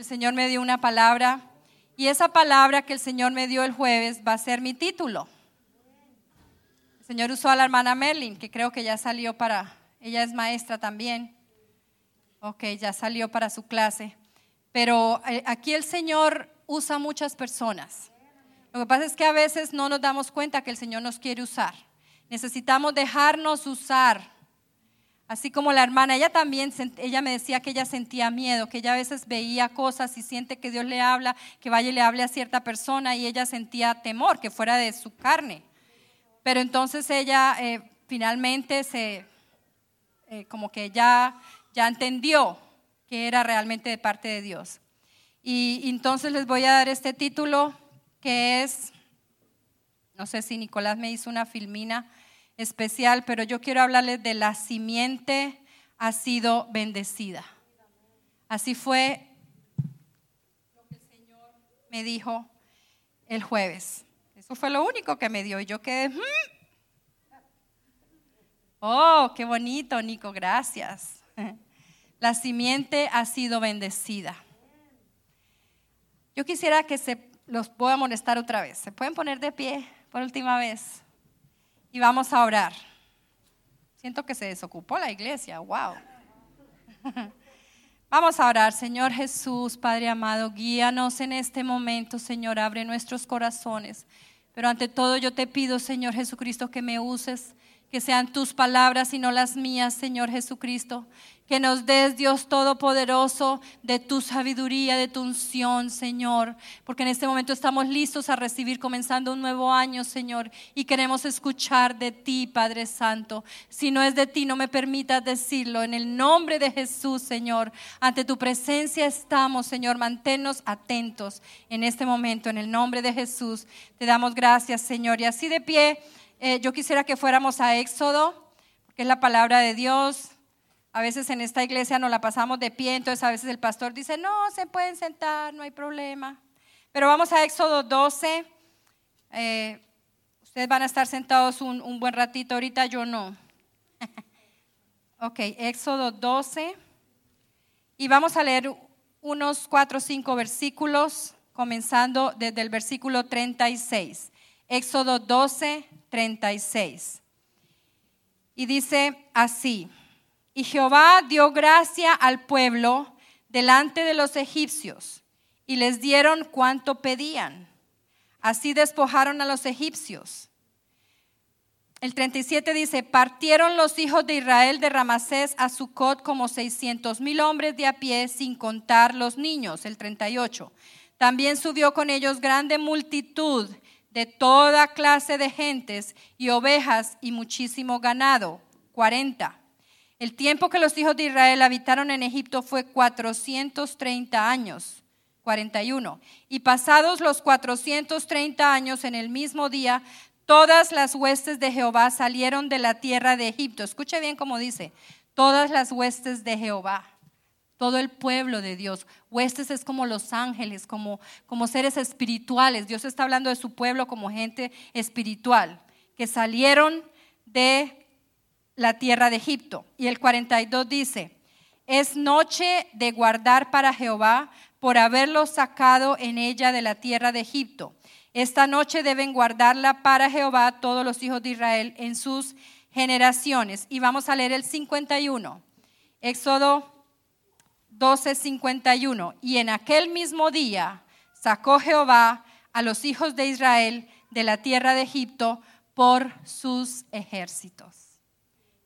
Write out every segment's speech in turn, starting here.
el Señor me dio una palabra y esa palabra que el Señor me dio el jueves va a ser mi título. El Señor usó a la hermana Merlin, que creo que ya salió para, ella es maestra también. Ok, ya salió para su clase. Pero eh, aquí el Señor usa muchas personas. Lo que pasa es que a veces no nos damos cuenta que el Señor nos quiere usar. Necesitamos dejarnos usar. Así como la hermana, ella también, ella me decía que ella sentía miedo, que ella a veces veía cosas y siente que Dios le habla, que vaya y le hable a cierta persona y ella sentía temor, que fuera de su carne. Pero entonces ella eh, finalmente se, eh, como que ya, ya entendió que era realmente de parte de Dios. Y entonces les voy a dar este título que es, no sé si Nicolás me hizo una filmina especial, pero yo quiero hablarles de la simiente ha sido bendecida. Así fue lo que el Señor me dijo el jueves. Eso fue lo único que me dio y yo quedé... Mm". Oh, qué bonito, Nico, gracias. La simiente ha sido bendecida. Yo quisiera que se los pueda molestar otra vez. ¿Se pueden poner de pie por última vez? Y vamos a orar. Siento que se desocupó la iglesia. Wow. Vamos a orar, Señor Jesús, Padre amado, guíanos en este momento, Señor, abre nuestros corazones. Pero ante todo yo te pido, Señor Jesucristo, que me uses que sean tus palabras y no las mías, Señor Jesucristo. Que nos des, Dios Todopoderoso, de tu sabiduría, de tu unción, Señor. Porque en este momento estamos listos a recibir, comenzando un nuevo año, Señor. Y queremos escuchar de ti, Padre Santo. Si no es de ti, no me permitas decirlo. En el nombre de Jesús, Señor. Ante tu presencia estamos, Señor. Manténnos atentos en este momento. En el nombre de Jesús. Te damos gracias, Señor. Y así de pie. Eh, yo quisiera que fuéramos a Éxodo, porque es la palabra de Dios. A veces en esta iglesia nos la pasamos de pie, entonces a veces el pastor dice, no, se pueden sentar, no hay problema. Pero vamos a Éxodo 12. Eh, ustedes van a estar sentados un, un buen ratito, ahorita yo no. ok, Éxodo 12. Y vamos a leer unos cuatro o cinco versículos, comenzando desde el versículo 36. Éxodo 12, 36. Y dice así, y Jehová dio gracia al pueblo delante de los egipcios y les dieron cuanto pedían. Así despojaron a los egipcios. El 37 dice, partieron los hijos de Israel de Ramasés a Sucot como seiscientos mil hombres de a pie, sin contar los niños. El 38. También subió con ellos grande multitud de toda clase de gentes y ovejas y muchísimo ganado. 40. El tiempo que los hijos de Israel habitaron en Egipto fue 430 años. 41. Y pasados los 430 años en el mismo día, todas las huestes de Jehová salieron de la tierra de Egipto. Escuche bien cómo dice, todas las huestes de Jehová todo el pueblo de Dios. Huestes es como los ángeles, como, como seres espirituales. Dios está hablando de su pueblo como gente espiritual, que salieron de la tierra de Egipto. Y el 42 dice, es noche de guardar para Jehová por haberlo sacado en ella de la tierra de Egipto. Esta noche deben guardarla para Jehová todos los hijos de Israel en sus generaciones. Y vamos a leer el 51. Éxodo 12:51. Y en aquel mismo día sacó Jehová a los hijos de Israel de la tierra de Egipto por sus ejércitos.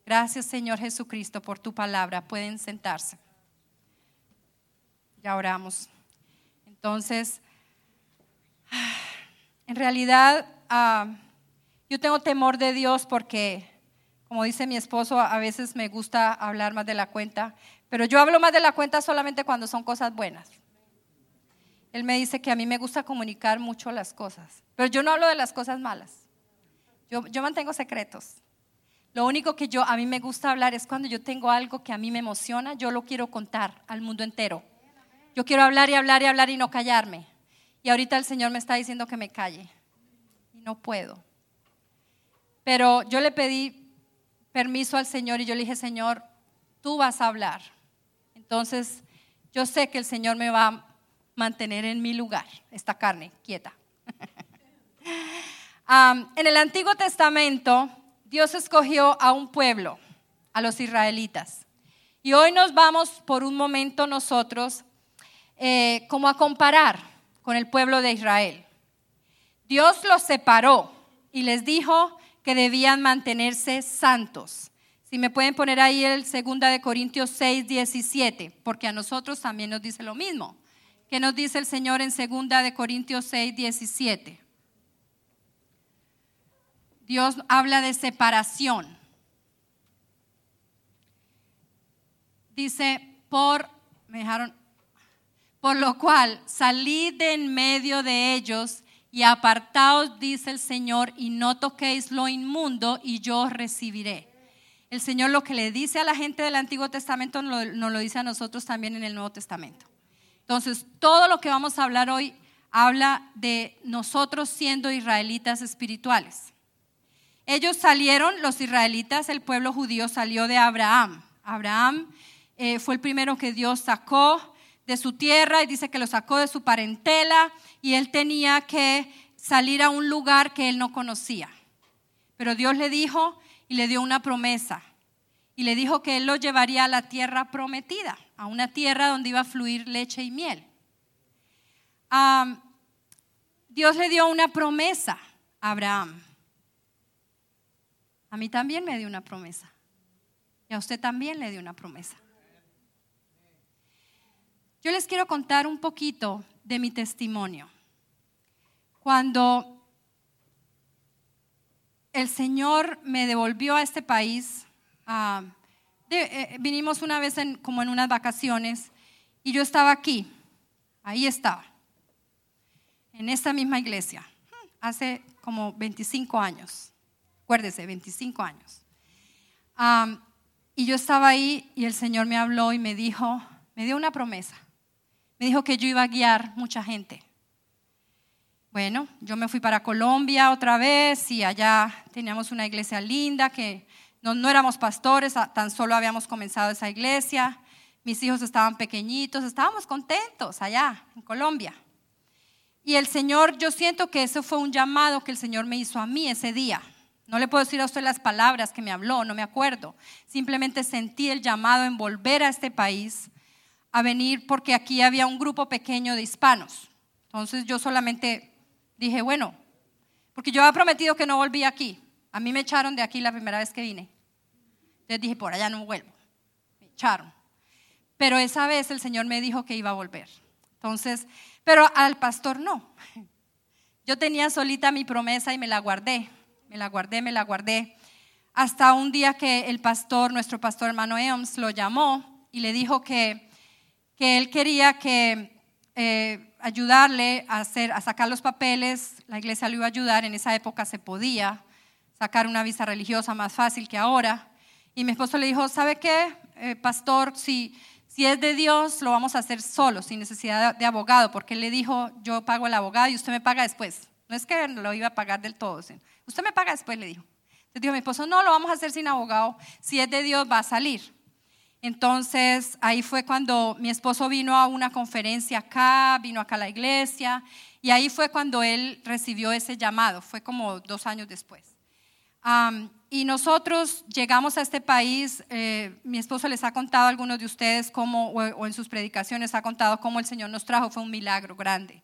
Gracias Señor Jesucristo por tu palabra. Pueden sentarse. Ya oramos. Entonces, en realidad ah, yo tengo temor de Dios porque, como dice mi esposo, a veces me gusta hablar más de la cuenta pero yo hablo más de la cuenta solamente cuando son cosas buenas. Él me dice que a mí me gusta comunicar mucho las cosas, pero yo no hablo de las cosas malas. Yo, mantengo secretos. Lo único que yo a mí me gusta hablar es cuando yo tengo algo que a mí me emociona, yo lo quiero contar al mundo entero. Yo quiero hablar y hablar y hablar y no callarme. Y ahorita el Señor me está diciendo que me calle. Y no puedo. Pero yo le pedí permiso al Señor y yo le dije, Señor, tú vas a hablar. Entonces, yo sé que el Señor me va, mantener en mi lugar esta carne quieta. en el Antiguo Testamento, Dios escogió a un pueblo, a los israelitas. Y hoy nos vamos por un momento nosotros eh, como a comparar con el pueblo de Israel. Dios los separó y les dijo que debían mantenerse santos. Si me pueden poner ahí el 2 de Corintios 6, 17, porque a nosotros también nos dice lo mismo. ¿Qué nos dice el Señor en 2 de Corintios 6, 17? Dios habla de separación. Dice, por, me dejaron, por lo cual salid de en medio de ellos y apartaos, dice el Señor, y no toquéis lo inmundo, y yo os recibiré. El Señor lo que le dice a la gente del Antiguo Testamento nos lo, dice a nosotros también en el Nuevo Testamento. Entonces, todo lo que vamos a hablar hoy habla de nosotros siendo israelitas espirituales. Ellos salieron, los israelitas, el pueblo judío salió de Abraham. Abraham eh, fue el primero que Dios sacó de su tierra y dice que lo sacó de su parentela y él tenía que salir a un lugar que él no conocía. Pero Dios le dijo y le dio una promesa y le dijo que él lo llevaría a la tierra prometida, a una tierra donde iba a fluir leche y miel. Dios le dio una promesa a Abraham. A mí también me dio una promesa. Y a usted también le dio una promesa. Yo les quiero contar un poquito de mi testimonio. Cuando el Señor me devolvió a este país, ah, eh, vinimos una vez como en unas vacaciones y yo estaba aquí, ahí estaba, en esta misma iglesia, hace como 25 años, acuérdese, 25 años. Y yo estaba ahí y el Señor me habló y me dijo, me dio una promesa. Me dijo que yo iba a guiar mucha gente. Bueno, yo me fui para Colombia otra vez y allá teníamos una iglesia linda que no, éramos pastores, tan solo habíamos comenzado esa iglesia. Mis hijos estaban pequeñitos, estábamos contentos allá en Colombia. Y el Señor, yo siento que eso fue un llamado que el Señor me hizo a mí ese día. No le puedo decir a usted las palabras que me habló, no me acuerdo. Simplemente sentí el llamado en volver a este país a venir porque aquí había un grupo pequeño de hispanos. Entonces yo solamente dije, bueno, porque yo había prometido que no volvía aquí. A mí me echaron de aquí la primera vez que vine. Entonces dije, por allá no vuelvo. Me echaron. Pero esa vez el Señor me dijo que iba a volver. Entonces, pero al pastor no. Yo tenía solita mi promesa y me la guardé. Me la guardé, me la guardé. Hasta un día que el pastor, nuestro pastor hermano Eoms, lo llamó y le dijo que que él quería que eh, ayudarle a, hacer, a sacar los papeles, la iglesia lo iba a ayudar, en esa época se podía sacar una visa religiosa más fácil que ahora. Y mi esposo le dijo, ¿sabe qué, eh, pastor? Si, si es de Dios, lo vamos a hacer solo, sin necesidad de abogado, porque él le dijo, yo pago el abogado y usted me paga después. No es que lo iba a pagar del todo, usted me paga después, le dijo. Entonces dijo mi esposo, no, lo vamos a hacer sin abogado, si es de Dios va a salir. Entonces ahí fue cuando mi esposo vino a una conferencia acá, vino acá a la iglesia, y ahí fue cuando él recibió ese llamado, fue como dos años después. y nosotros llegamos a este país, eh, mi esposo les ha contado a algunos de ustedes cómo, o, en sus predicaciones ha contado cómo el Señor nos trajo, fue un milagro grande.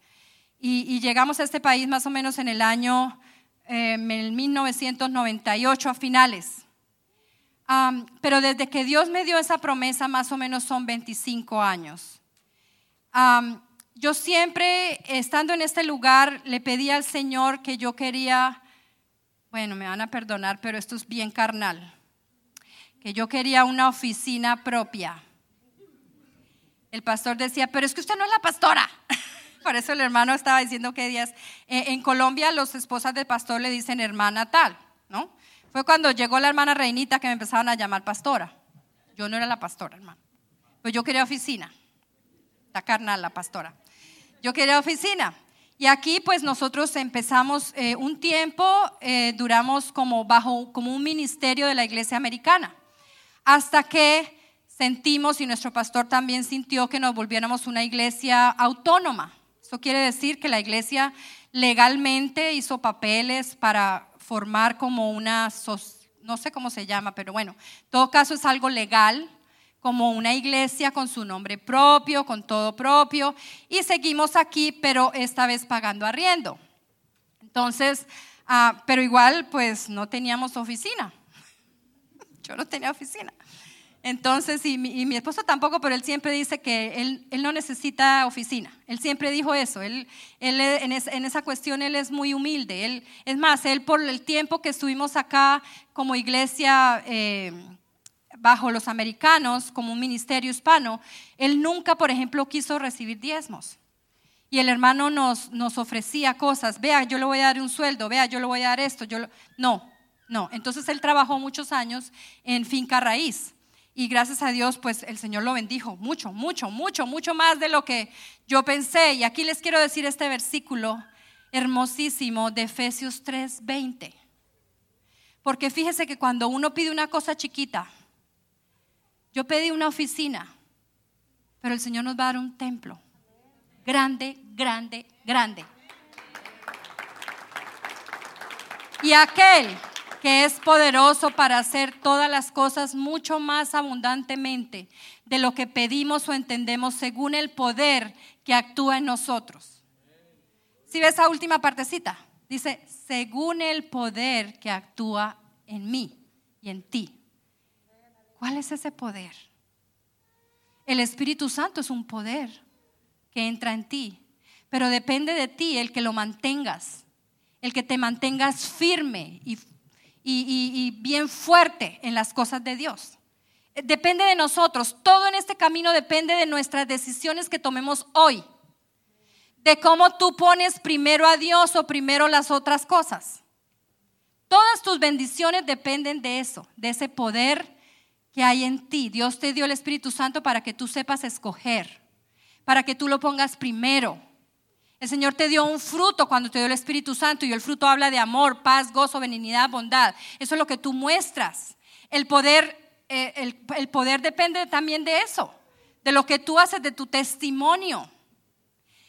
Y, llegamos a este país más o menos en el año eh, 1998 a finales pero desde que Dios me dio esa promesa, más o menos son 25 años. yo siempre, estando en este lugar, le pedí al Señor que yo quería, bueno, me van a perdonar, pero esto es bien carnal, que yo quería una oficina propia. El pastor decía, pero es que usted no es la pastora. Por eso el hermano estaba diciendo que días. Eh, en Colombia, las esposas del pastor le dicen hermana tal, ¿no? Fue cuando llegó la hermana Reinita que me empezaron a llamar pastora. Yo no era la pastora, hermano. Pues yo quería oficina. La carnal, la pastora. Yo quería oficina. Y aquí pues nosotros empezamos eh, un tiempo, eh, duramos como bajo como un ministerio de la iglesia americana, hasta que sentimos y nuestro pastor también sintió que nos volviéramos una iglesia autónoma. Eso quiere decir que la iglesia legalmente hizo papeles para formar como una, no sé cómo se llama, pero bueno, en todo caso es algo legal, como una iglesia con su nombre propio, con todo propio, y seguimos aquí, pero esta vez pagando arriendo. Entonces, ah, pero igual pues no teníamos oficina. Yo no tenía oficina. Entonces, y mi, esposo tampoco, pero él siempre dice que él, no necesita oficina. Él siempre dijo eso. Él, en, esa cuestión él es muy humilde. Él, es más, él por el tiempo que estuvimos acá como iglesia eh, bajo los americanos, como un ministerio hispano, él nunca, por ejemplo, quiso recibir diezmos. Y el hermano nos, nos ofrecía cosas. Vea, yo le voy a dar un sueldo. Vea, yo le voy a dar esto. Yo No, no. Entonces él trabajó muchos años en finca raíz y gracias a Dios, pues el Señor lo bendijo mucho, mucho, mucho, mucho más de lo que yo pensé. Y aquí les quiero decir este versículo hermosísimo de Efesios 3:20. Porque fíjese que cuando uno pide una cosa chiquita, yo pedí una oficina, pero el Señor nos va a dar un templo. Grande, grande, grande. Y aquel que es poderoso para hacer todas las cosas mucho más abundantemente de lo que pedimos o entendemos según el poder que actúa en nosotros. Si ves esa última partecita, dice, según el poder que actúa en mí y en ti. ¿Cuál es ese poder? El Espíritu Santo es un poder que entra en ti, pero depende de ti el que lo mantengas, el que te mantengas firme y y, bien fuerte en las cosas de Dios. Depende de nosotros. Todo en este camino depende de nuestras decisiones que tomemos hoy. De cómo tú pones primero a Dios o primero las otras cosas. Todas tus bendiciones dependen de eso, de ese poder que hay en ti. Dios te dio el Espíritu Santo para que tú sepas escoger, para que tú lo pongas primero el Señor te dio un fruto cuando te dio el Espíritu Santo y el fruto habla de amor, paz, gozo, benignidad, bondad. Eso es lo que tú muestras. El poder, eh, el, poder depende también de eso, de lo que tú haces, de tu testimonio.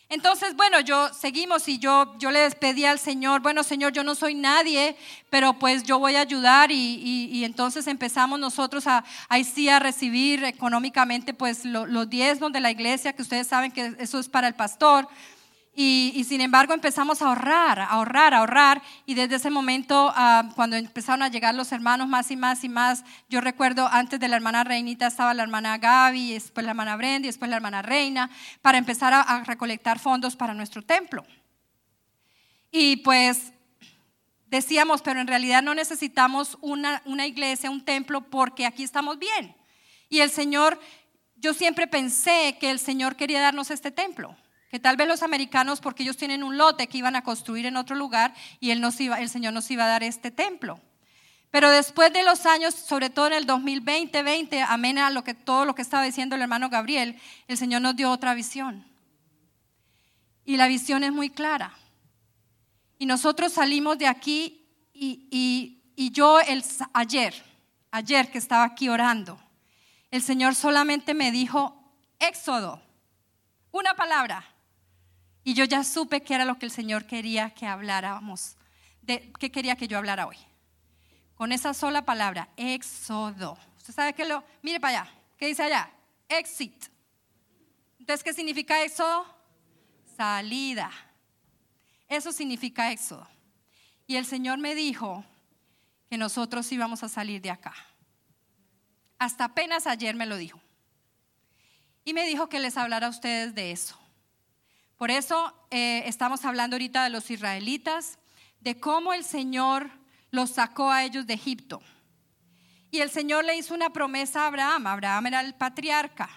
Entonces, bueno, yo seguimos y yo, yo le pedí al Señor, bueno, Señor, yo no soy nadie, pero pues yo voy a ayudar y, entonces empezamos nosotros a, ahí a recibir económicamente pues los diezmos de la iglesia, que ustedes saben que eso es para el pastor. Y, sin embargo empezamos a ahorrar, a ahorrar, a ahorrar. Y desde ese momento, ah, cuando empezaron a llegar los hermanos más y más y más, yo recuerdo antes de la hermana Reinita estaba la hermana Gaby, después la hermana Brenda, después la hermana Reina, para empezar a, recolectar fondos para nuestro templo. Y pues decíamos, pero en realidad no necesitamos una, una iglesia, un templo, porque aquí estamos bien. Y el Señor, yo siempre pensé que el Señor quería darnos este templo que tal vez los americanos, porque ellos tienen un lote que iban a construir en otro lugar y nos iba, el Señor nos iba a dar este templo. Pero después de los años, sobre todo en el 2020, 20, amén a lo que, todo lo que estaba diciendo el hermano Gabriel, el Señor nos dio otra visión. Y la visión es muy clara. Y nosotros salimos de aquí y, y yo el, ayer, ayer que estaba aquí orando, el Señor solamente me dijo, Éxodo, una palabra, y yo ya supe que era lo que el Señor quería que habláramos, de qué quería que yo hablara hoy. Con esa sola palabra, éxodo. ¿Usted sabe qué lo? Mire para allá. ¿Qué dice allá? Exit. Entonces, ¿qué significa éxodo? Salida. Eso significa éxodo. Y el Señor me dijo que nosotros íbamos a salir de acá. Hasta apenas ayer me lo dijo. Y me dijo que les hablara a ustedes de eso. Por eso eh, estamos hablando ahorita de los israelitas, de cómo el Señor los sacó a ellos de Egipto. Y el Señor le hizo una promesa a Abraham. Abraham era el patriarca.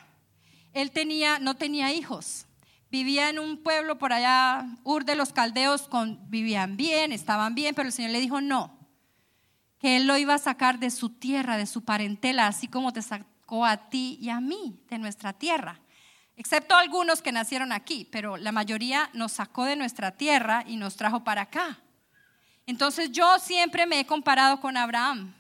Él tenía, no tenía hijos. Vivía en un pueblo por allá, Ur de los Caldeos, vivían bien, estaban bien, pero el Señor le dijo no, que Él lo iba a sacar de su tierra, de su parentela, así como te sacó a ti y a mí de nuestra tierra excepto algunos que nacieron aquí, pero la mayoría nos sacó de nuestra tierra y nos trajo para acá. Entonces yo siempre me he comparado con Abraham.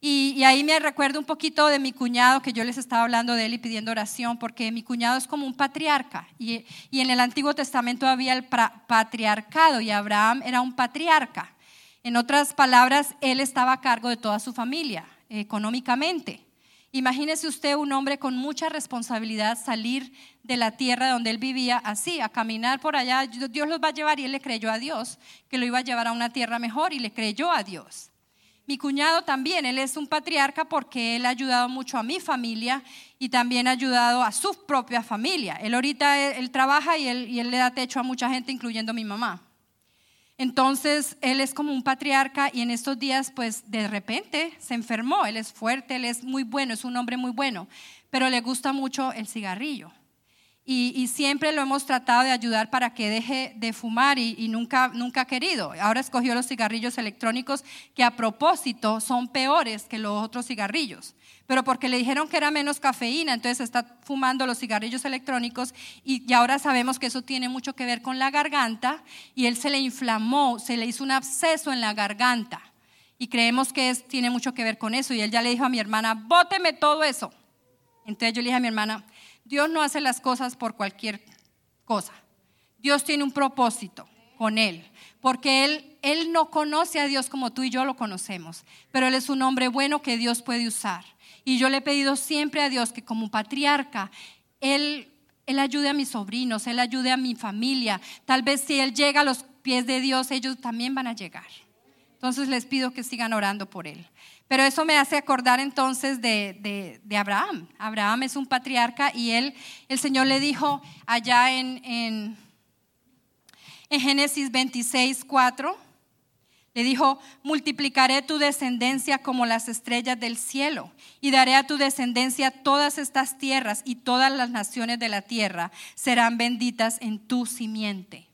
Y, ahí me recuerdo un poquito de mi cuñado, que yo les estaba hablando de él y pidiendo oración, porque mi cuñado es como un patriarca. Y, y en el Antiguo Testamento había el patriarcado y Abraham era un patriarca. En otras palabras, él estaba a cargo de toda su familia económicamente. Imagínese usted un hombre con mucha responsabilidad salir de la tierra donde él vivía así, a caminar por allá. Dios los va a llevar y él le creyó a Dios que lo iba a llevar a una tierra mejor y le creyó a Dios. Mi cuñado también, él es un patriarca porque él ha ayudado mucho a mi familia y también ha ayudado a su propia familia. Él ahorita, él, trabaja y él, y él le da techo a mucha gente, incluyendo a mi mamá. Entonces, él es como un patriarca y en estos días, pues de repente se enfermó. Él es fuerte, él es muy bueno, es un hombre muy bueno, pero le gusta mucho el cigarrillo y, siempre lo hemos tratado de ayudar para que deje de fumar y, nunca, nunca ha querido. Ahora escogió los cigarrillos electrónicos que a propósito son peores que los otros cigarrillos, pero porque le dijeron que era menos cafeína, entonces está fumando los cigarrillos electrónicos y, ahora sabemos que eso tiene mucho que ver con la garganta y él se le inflamó, se le hizo un absceso en la garganta y creemos que tiene mucho que ver con eso y él ya le dijo a mi hermana, bóteme todo eso. Entonces yo le dije a mi hermana, Dios no hace las cosas por cualquier cosa. Dios tiene un propósito con Él, porque Él, Él no conoce a Dios como tú y yo lo conocemos, pero Él es un hombre bueno que Dios puede usar. Y yo le he pedido siempre a Dios que como patriarca, Él, Él ayude a mis sobrinos, Él ayude a mi familia. Tal vez si Él llega a los pies de Dios, ellos también van a llegar. Entonces les pido que sigan orando por Él. Pero eso me hace acordar entonces de, Abraham. Abraham es un patriarca y él, el Señor le dijo allá en, en, en Génesis 26, 4, le dijo, multiplicaré tu descendencia como las estrellas del cielo y daré a tu descendencia todas estas tierras y todas las naciones de la tierra serán benditas en tu simiente.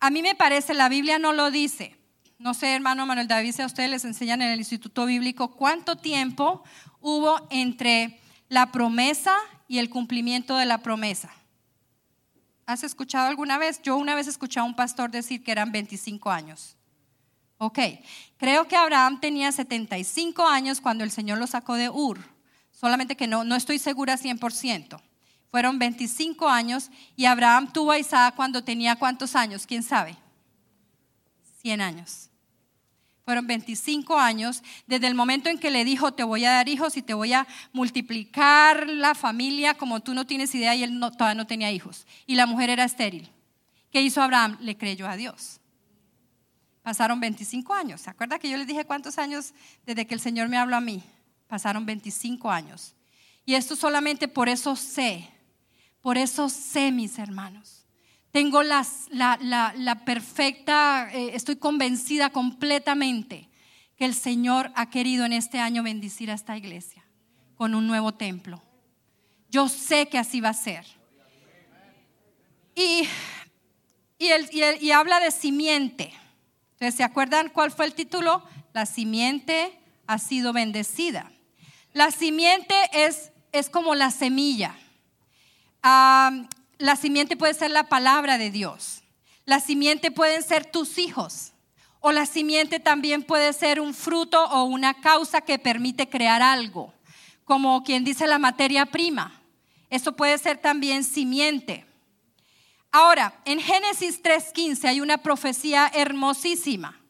A mí me parece, la Biblia no lo dice, no sé, hermano Manuel David, si a ustedes les enseñan en el Instituto Bíblico cuánto tiempo hubo entre la promesa y el cumplimiento de la promesa. ¿Has escuchado alguna vez? Yo una vez escuché a un pastor decir que eran 25 años. Ok, creo que Abraham tenía 75 años cuando el Señor lo sacó de Ur, solamente que no, no estoy segura 100%. Fueron 25 años y Abraham tuvo a Isaac cuando tenía cuántos años, quién sabe. 100 años. Fueron 25 años desde el momento en que le dijo, te voy a dar hijos y te voy a multiplicar la familia como tú no tienes idea y él todavía no tenía hijos. Y la mujer era estéril. ¿Qué hizo Abraham? Le creyó a Dios. Pasaron 25 años. ¿Se acuerda que yo les dije cuántos años desde que el Señor me habló a mí? Pasaron 25 años. Y esto solamente por eso sé, por eso sé, mis hermanos tengo la, perfecta, eh, estoy convencida completamente que el Señor ha querido en este año bendecir a esta iglesia con un nuevo templo. Yo sé que así va a ser. Y, y, habla de simiente. Entonces, ¿se acuerdan cuál fue el título? La simiente ha sido bendecida. La simiente es, es como la semilla. Ah, la simiente puede ser la palabra de Dios. La simiente pueden ser tus hijos. O la simiente también puede ser un fruto o una causa que permite crear algo, como quien dice la materia prima. Eso puede ser también simiente. Ahora, en Génesis 3.15 hay una profecía hermosísima.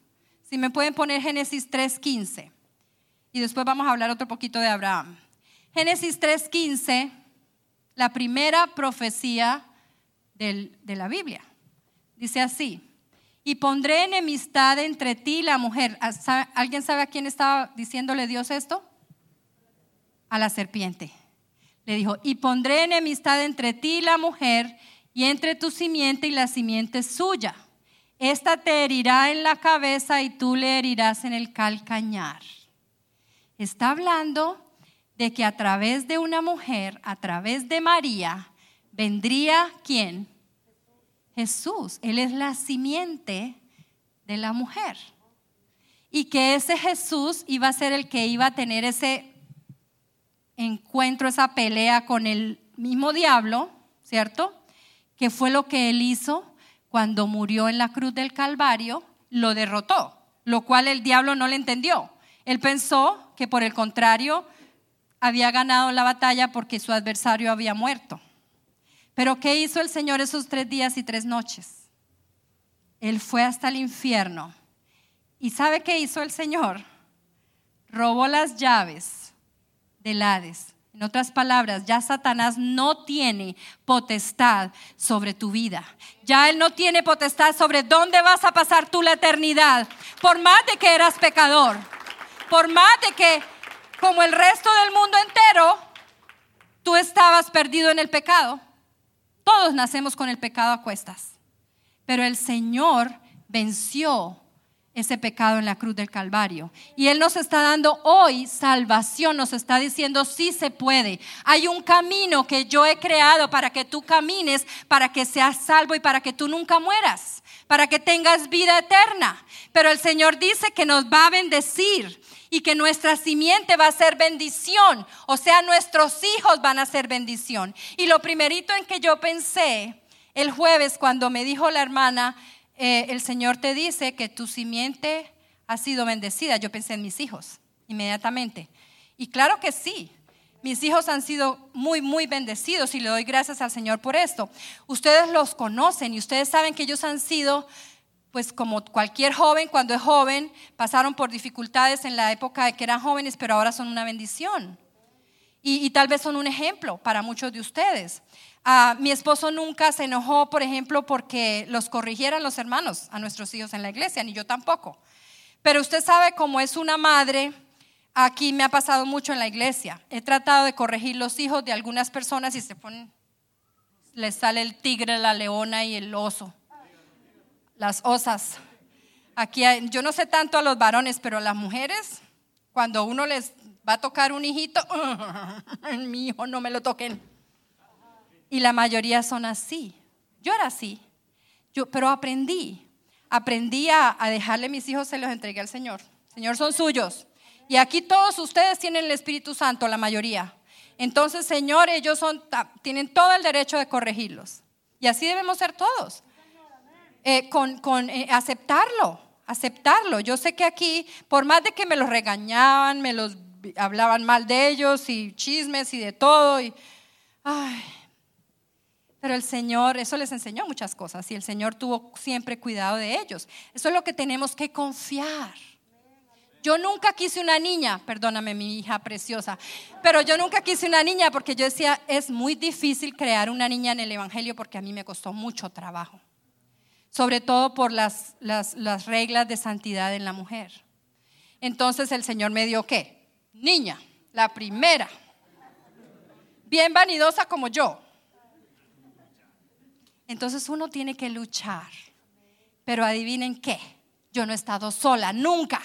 Si me pueden poner Génesis 3.15. Y después vamos a hablar otro poquito de Abraham. Génesis 3.15 la primera profecía de la Biblia. Dice así, y pondré enemistad entre ti y la mujer. Ah, ¿Alguien sabe a quién estaba diciéndole Dios esto? A la serpiente. Le dijo, y pondré enemistad entre ti y la mujer, y entre tu simiente y la simiente suya. Esta te herirá en la cabeza y tú le herirás en el calcañar. Está hablando de que a través de una mujer, a través de María, vendría quién? Jesús. Él es la simiente de la mujer. Y que ese Jesús iba a ser el que iba a tener ese encuentro, esa pelea con el mismo diablo, ¿cierto? Que fue lo que él hizo cuando murió en la cruz del Calvario, lo derrotó, lo cual el diablo no le entendió. Él pensó que por el contrario había ganado la batalla porque su adversario había muerto. Pero ¿qué hizo el Señor esos tres días y tres noches? Él fue hasta el infierno. ¿Y sabe qué hizo el Señor? Robó las llaves del Hades. En otras palabras, ya Satanás no tiene potestad sobre tu vida. Ya él no tiene potestad sobre dónde vas a pasar tú la eternidad. Por más de que eras pecador, por más de que como el resto del mundo entero, tú estabas perdido en el pecado. Todos nacemos con el pecado a cuestas. Pero el Señor venció ese pecado en la cruz del Calvario. Y Él nos está dando hoy salvación, nos está diciendo, sí se puede. Hay un camino que yo he creado para que tú camines, para que seas salvo y para que tú nunca mueras, para que tengas vida eterna. Pero el Señor dice que nos va a bendecir y que nuestra simiente va a ser bendición, o sea, nuestros hijos van a ser bendición. Y lo primerito en que yo pensé el jueves cuando me dijo la hermana, eh, el Señor te dice que tu simiente ha sido bendecida, yo pensé en mis hijos inmediatamente. Y claro que sí, mis hijos han sido muy, muy bendecidos y le doy gracias al Señor por esto. Ustedes los conocen y ustedes saben que ellos han sido pues como cualquier joven, cuando es joven, pasaron por dificultades en la época de que eran jóvenes, pero ahora son una bendición. Y, tal vez son un ejemplo para muchos de ustedes. Ah, mi esposo nunca se enojó, por ejemplo, porque los corrigieran los hermanos a nuestros hijos en la iglesia, ni yo tampoco. Pero usted sabe cómo es una madre, aquí me ha pasado mucho en la iglesia. He tratado de corregir los hijos de algunas personas y se ponen, les sale el tigre, la leona y el oso las osas. Aquí yo no sé tanto a los varones, pero a las mujeres, cuando uno les va a tocar un hijito, mi hijo no me lo toquen. Y la mayoría son así. Yo era así. Yo, pero aprendí. Aprendí a, a dejarle mis hijos, se los entregué al Señor. Señor, son suyos. Y aquí todos ustedes tienen el Espíritu Santo, la mayoría. Entonces, Señor, ellos son, tienen todo el derecho de corregirlos. Y así debemos ser todos. Eh, con, eh, aceptarlo, aceptarlo. Yo sé que aquí, por más de que me los regañaban, me los hablaban mal de ellos y chismes y de todo, y, pero el Señor, eso les enseñó muchas cosas y el Señor tuvo siempre cuidado de ellos. Eso es lo que tenemos que confiar. Yo nunca quise una niña, perdóname mi hija preciosa, pero yo nunca quise una niña porque yo decía, es muy difícil crear una niña en el Evangelio porque a mí me costó mucho trabajo sobre todo por las, las, reglas de santidad en la mujer. Entonces el Señor me dio qué? Niña, la primera, bien vanidosa como yo. Entonces uno tiene que luchar. Pero adivinen qué, yo no he estado sola, nunca.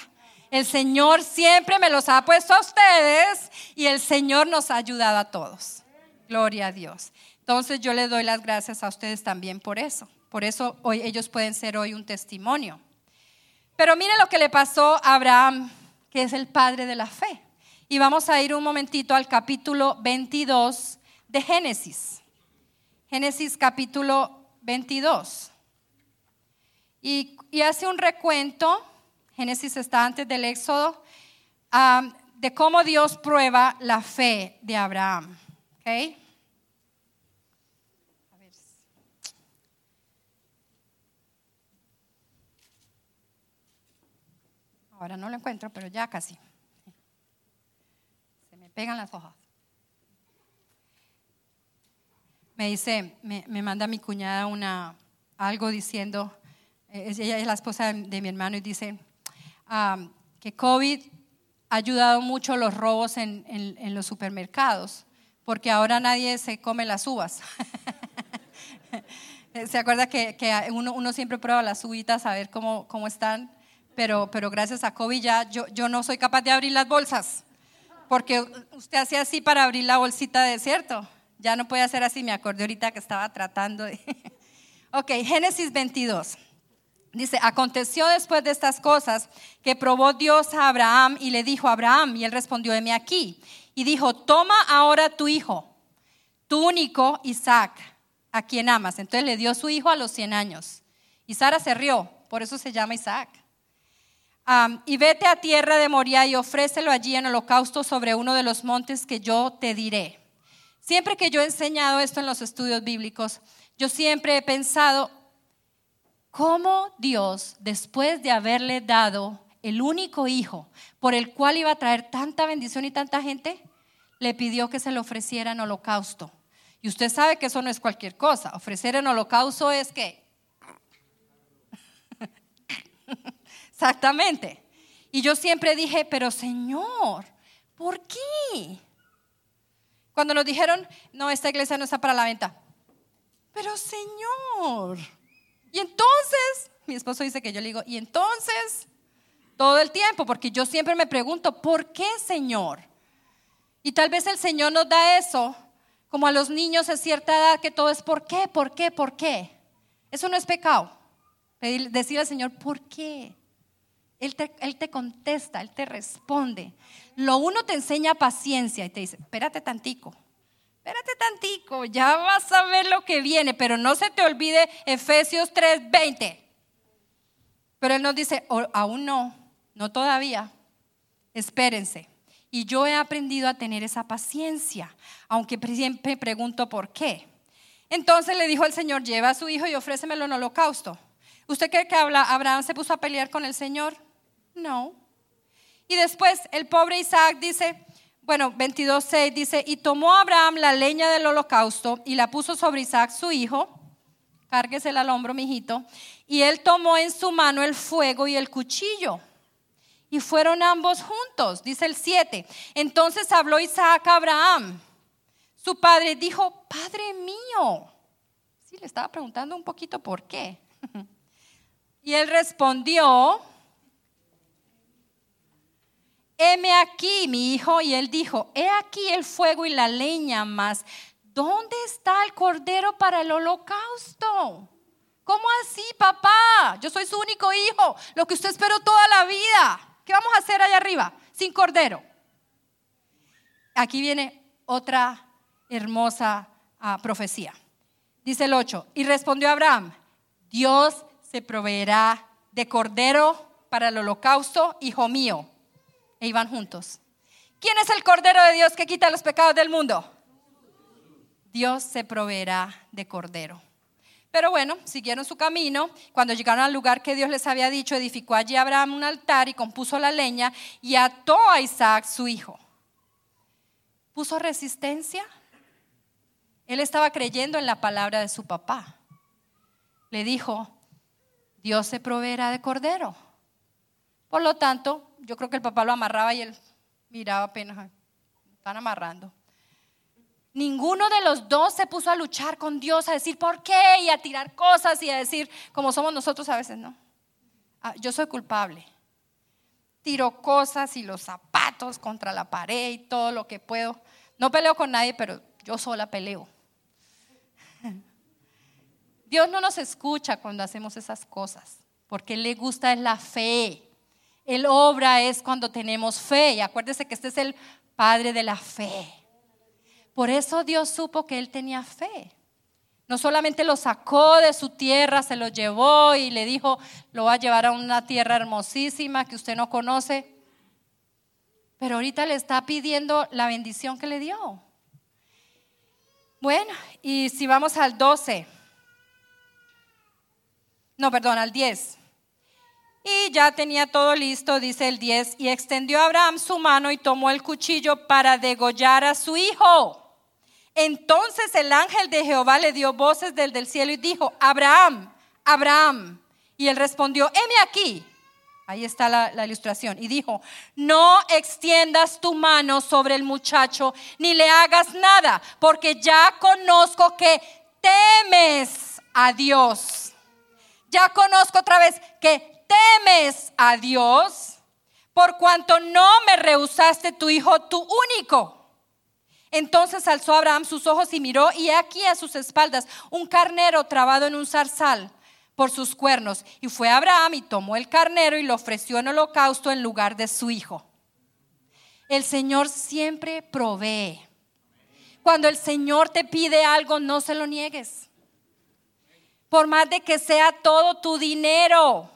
El Señor siempre me los ha puesto a ustedes y el Señor nos ha ayudado a todos. Gloria a Dios. Entonces yo le doy las gracias a ustedes también por eso. Por eso hoy ellos pueden ser hoy un testimonio. Pero mire lo que le pasó a Abraham, que es el padre de la fe. Y vamos a ir un momentito al capítulo 22 de Génesis. Génesis capítulo 22. Y, hace un recuento, Génesis está antes del Éxodo, de cómo Dios prueba la fe de Abraham. ¿okay? Ahora no lo encuentro, pero ya casi. Se me pegan las hojas. Me dice, me, manda mi cuñada una, algo diciendo, eh, ella es la esposa de, mi hermano y dice que COVID ha ayudado mucho los robos en, los supermercados, porque ahora nadie se come las uvas. ¿Se acuerda que, uno, uno, siempre prueba las uvitas a ver cómo, cómo están? Pero, pero gracias a COVID ya yo, yo no soy capaz de abrir las bolsas, porque usted hacía así para abrir la bolsita de desierto. Ya no puede hacer así, me acordé ahorita que estaba tratando de... ok, Génesis 22. Dice, aconteció después de estas cosas que probó Dios a Abraham y le dijo a Abraham, y él respondió, heme aquí. Y dijo, toma ahora tu hijo, tu único Isaac, a quien amas. Entonces le dio su hijo a los 100 años. Y Sara se rió, por eso se llama Isaac y vete a tierra de Moria y ofrécelo allí en holocausto sobre uno de los montes que yo te diré. Siempre que yo he enseñado esto en los estudios bíblicos, yo siempre he pensado cómo Dios, después de haberle dado el único hijo por el cual iba a traer tanta bendición y tanta gente, le pidió que se le ofreciera en holocausto. Y usted sabe que eso no es cualquier cosa. Ofrecer en holocausto es que... Exactamente. Y yo siempre dije, pero Señor, ¿por qué? Cuando nos dijeron, no, esta iglesia no está para la venta. Pero Señor. Y entonces, mi esposo dice que yo le digo, y entonces, todo el tiempo, porque yo siempre me pregunto, ¿por qué Señor? Y tal vez el Señor nos da eso, como a los niños a cierta edad, que todo es ¿por qué? ¿Por qué? ¿Por qué? Eso no es pecado. decir al Señor, ¿por qué? Él te, contesta, Él te responde. Lo uno te enseña paciencia y te dice, espérate tantico, espérate tantico, ya vas a ver lo que viene, pero no se te olvide Efesios 3:20. Pero Él nos dice, aún no, no todavía, espérense. Y yo he aprendido a tener esa paciencia, aunque siempre pregunto por qué. Entonces le dijo el Señor, lleva a su hijo y ofrécemelo en holocausto. ¿Usted cree que Abraham se puso a pelear con el Señor? No. Y después el pobre Isaac dice, bueno, 22.6 dice, y tomó Abraham la leña del holocausto y la puso sobre Isaac su hijo, cárguesela al hombro, mijito, y él tomó en su mano el fuego y el cuchillo. Y fueron ambos juntos, dice el 7. Entonces habló Isaac a Abraham. Su padre dijo, Padre mío. Sí, le estaba preguntando un poquito por qué. Y él respondió, heme aquí, mi hijo. Y él dijo, he aquí el fuego y la leña, mas ¿dónde está el cordero para el holocausto? ¿Cómo así, papá? Yo soy su único hijo, lo que usted esperó toda la vida. ¿Qué vamos a hacer allá arriba? Sin cordero. Aquí viene otra hermosa ah, profecía. Dice el 8, y respondió Abraham, Dios se proveerá de cordero para el holocausto, hijo mío. E iban juntos. ¿Quién es el cordero de Dios que quita los pecados del mundo? Dios se proveerá de cordero. Pero bueno, siguieron su camino. Cuando llegaron al lugar que Dios les había dicho, edificó allí Abraham un altar y compuso la leña y ató a Isaac su hijo. ¿Puso resistencia? Él estaba creyendo en la palabra de su papá. Le dijo, Dios se proveerá de cordero. Por lo tanto, yo creo que el papá lo amarraba y él miraba apenas, están amarrando. Ninguno de los dos se puso a luchar con Dios, a decir por qué y a tirar cosas y a decir, como somos nosotros a veces, no. Ah, yo soy culpable. Tiro cosas y los zapatos contra la pared y todo lo que puedo. No peleo con nadie, pero yo sola peleo. Dios no nos escucha cuando hacemos esas cosas, porque le gusta es la fe. El obra es cuando tenemos fe. Y acuérdese que este es el Padre de la fe. Por eso Dios supo que él tenía fe. No solamente lo sacó de su tierra, se lo llevó y le dijo, lo va a llevar a una tierra hermosísima que usted no conoce, pero ahorita le está pidiendo la bendición que le dio. Bueno, y si vamos al 12, no, perdón, al 10. Y ya tenía todo listo, dice el 10, y extendió Abraham su mano y tomó el cuchillo para degollar a su hijo. Entonces el ángel de Jehová le dio voces del, del cielo y dijo, Abraham, Abraham. Y él respondió, heme aquí. Ahí está la, la, ilustración. Y dijo, no extiendas tu mano sobre el muchacho ni le hagas nada, porque ya conozco que temes a Dios. Ya conozco otra vez que temes a Dios, por cuanto no me rehusaste tu hijo, tu único. Entonces alzó Abraham sus ojos y miró, y aquí a sus espaldas un carnero trabado en un zarzal por sus cuernos. Y fue Abraham y tomó el carnero y lo ofreció en holocausto en lugar de su hijo. El Señor siempre provee. Cuando el Señor te pide algo, no se lo niegues. Por más de que sea todo tu dinero.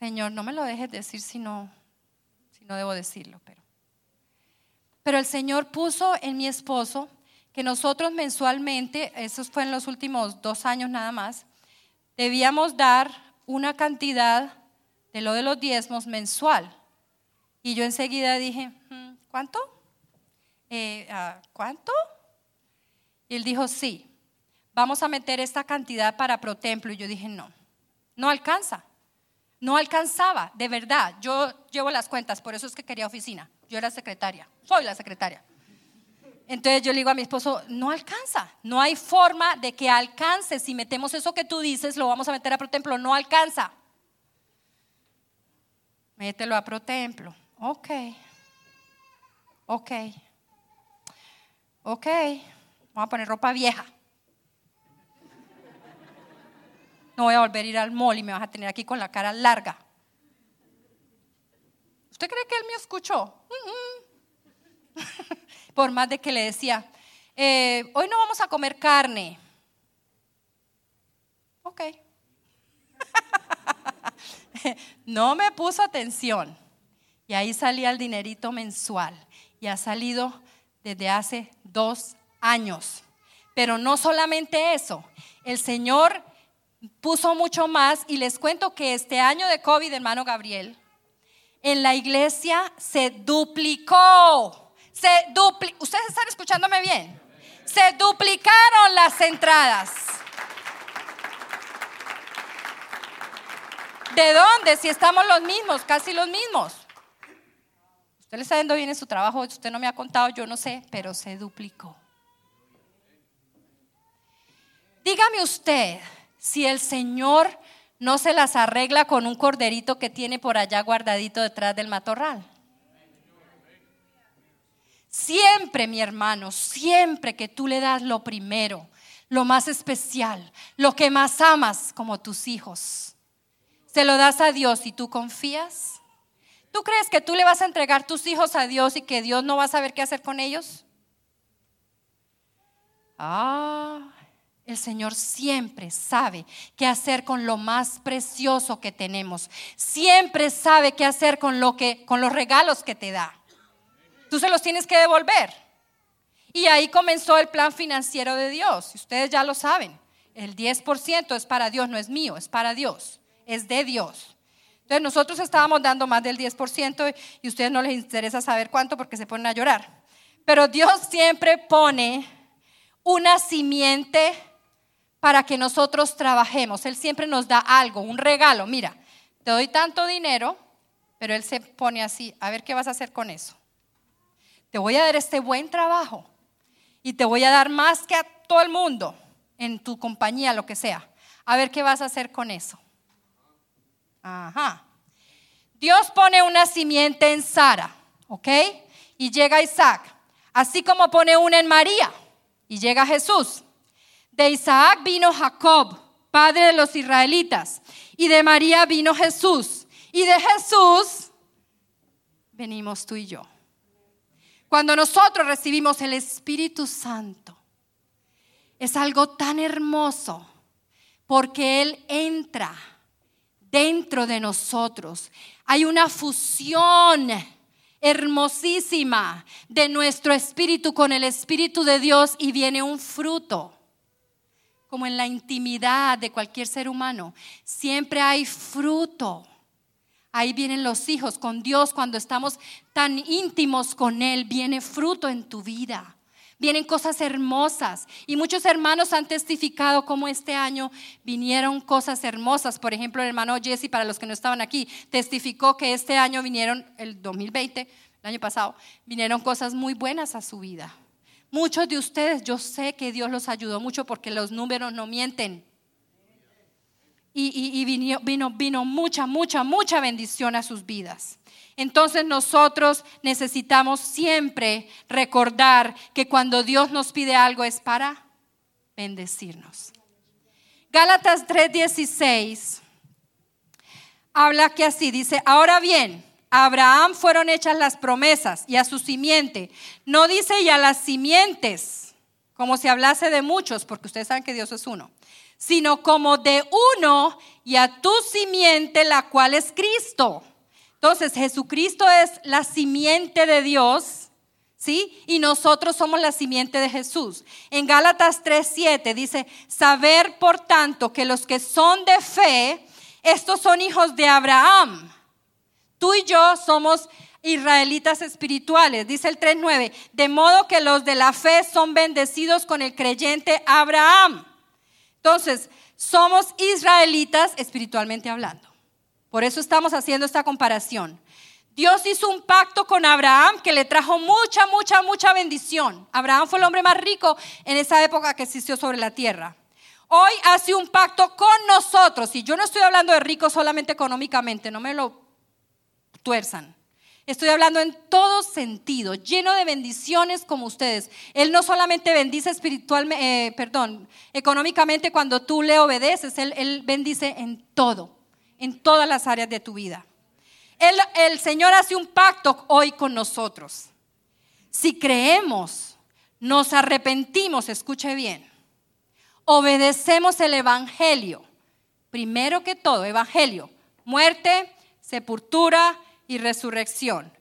Señor, no me lo dejes decir si no, si no debo decirlo, pero. Pero el Señor puso en mi esposo que nosotros mensualmente, eso fue en los últimos dos años nada más, debíamos dar una cantidad de lo de los diezmos mensual. Y yo enseguida dije, mm, ¿cuánto? Eh, ah, ¿Cuánto? Y él dijo, sí, vamos a meter esta cantidad para ProTemplo. Y yo dije, no, no alcanza. No alcanzaba, de verdad. Yo llevo las cuentas, por eso es que quería oficina. Yo era secretaria, soy la secretaria. Entonces yo le digo a mi esposo, no alcanza, no hay forma de que alcance. Si metemos eso que tú dices, lo vamos a meter a ProTemplo, no alcanza. Mételo a ProTemplo. Ok. Ok. Ok. Vamos a poner ropa vieja. No voy a volver a ir al mall y me vas a tener aquí con la cara larga. ¿Usted cree que él me escuchó? Por más de que le decía, eh, hoy no vamos a comer carne. Ok. no me puso atención. Y ahí salía el dinerito mensual. Y ha salido desde hace dos años. Pero no solamente eso, el Señor puso mucho más y les cuento que este año de COVID, hermano Gabriel, en la iglesia se duplicó. Se dupli ¿Ustedes están escuchándome bien? Se duplicaron las entradas. ¿De dónde? Si estamos los mismos, casi los mismos. Usted le está yendo bien en su trabajo, usted no me ha contado, yo no sé, pero se duplicó. Dígame usted si el Señor no se las arregla con un corderito que tiene por allá guardadito detrás del matorral. Siempre, mi hermano, siempre que tú le das lo primero, lo más especial, lo que más amas como tus hijos, se lo das a Dios y tú confías. ¿Tú crees que tú le vas a entregar tus hijos a Dios y que Dios no va a saber qué hacer con ellos? Ah, el Señor siempre sabe qué hacer con lo más precioso que tenemos. Siempre sabe qué hacer con lo que con los regalos que te da. Tú se los tienes que devolver. Y ahí comenzó el plan financiero de Dios. Ustedes ya lo saben. El 10% es para Dios, no es mío, es para Dios, es de Dios. Entonces nosotros estábamos dando más del 10% y a ustedes no les interesa saber cuánto porque se ponen a llorar. Pero Dios siempre pone una simiente para que nosotros trabajemos. Él siempre nos da algo, un regalo. Mira, te doy tanto dinero, pero Él se pone así, a ver qué vas a hacer con eso. Te voy a dar este buen trabajo y te voy a dar más que a todo el mundo en tu compañía, lo que sea. A ver qué vas a hacer con eso. Ajá. Dios pone una simiente en Sara, ¿ok? Y llega Isaac. Así como pone una en María y llega Jesús. De Isaac vino Jacob, padre de los israelitas, y de María vino Jesús, y de Jesús venimos tú y yo. Cuando nosotros recibimos el Espíritu Santo, es algo tan hermoso porque Él entra dentro de nosotros. Hay una fusión hermosísima de nuestro espíritu con el Espíritu de Dios y viene un fruto como en la intimidad de cualquier ser humano, siempre hay fruto. Ahí vienen los hijos con Dios cuando estamos tan íntimos con Él, viene fruto en tu vida. Vienen cosas hermosas y muchos hermanos han testificado cómo este año vinieron cosas hermosas. Por ejemplo, el hermano Jesse, para los que no estaban aquí, testificó que este año vinieron, el 2020, el año pasado, vinieron cosas muy buenas a su vida. Muchos de ustedes, yo sé que Dios los ayudó mucho porque los números no mienten. Y, vino, vino, mucha, mucha, mucha bendición a sus vidas. Entonces nosotros necesitamos siempre recordar que cuando Dios nos pide algo es para bendecirnos. Gálatas 3:16 habla que así dice, ahora bien, a Abraham fueron hechas las promesas y a su simiente. No dice y a las simientes, como si hablase de muchos, porque ustedes saben que Dios es uno, sino como de uno y a tu simiente, la cual es Cristo. Entonces, Jesucristo es la simiente de Dios, ¿sí? Y nosotros somos la simiente de Jesús. En Gálatas 3:7 dice, "Saber por tanto que los que son de fe, estos son hijos de Abraham." Tú y yo somos israelitas espirituales, dice el 3.9, de modo que los de la fe son bendecidos con el creyente Abraham. Entonces, somos israelitas espiritualmente hablando. Por eso estamos haciendo esta comparación. Dios hizo un pacto con Abraham que le trajo mucha, mucha, mucha bendición. Abraham fue el hombre más rico en esa época que existió sobre la tierra. Hoy hace un pacto con nosotros. Y yo no estoy hablando de rico solamente económicamente, no me lo tuerzan. Estoy hablando en todo sentido, lleno de bendiciones como ustedes. Él no solamente bendice espiritualmente, eh, perdón, económicamente cuando tú le obedeces, él, él, bendice en todo, en todas las áreas de tu vida. El Señor hace un pacto hoy con nosotros. Si creemos, nos arrepentimos, escuche bien, obedecemos el Evangelio. Primero que todo, Evangelio, muerte, sepultura, y resurrección.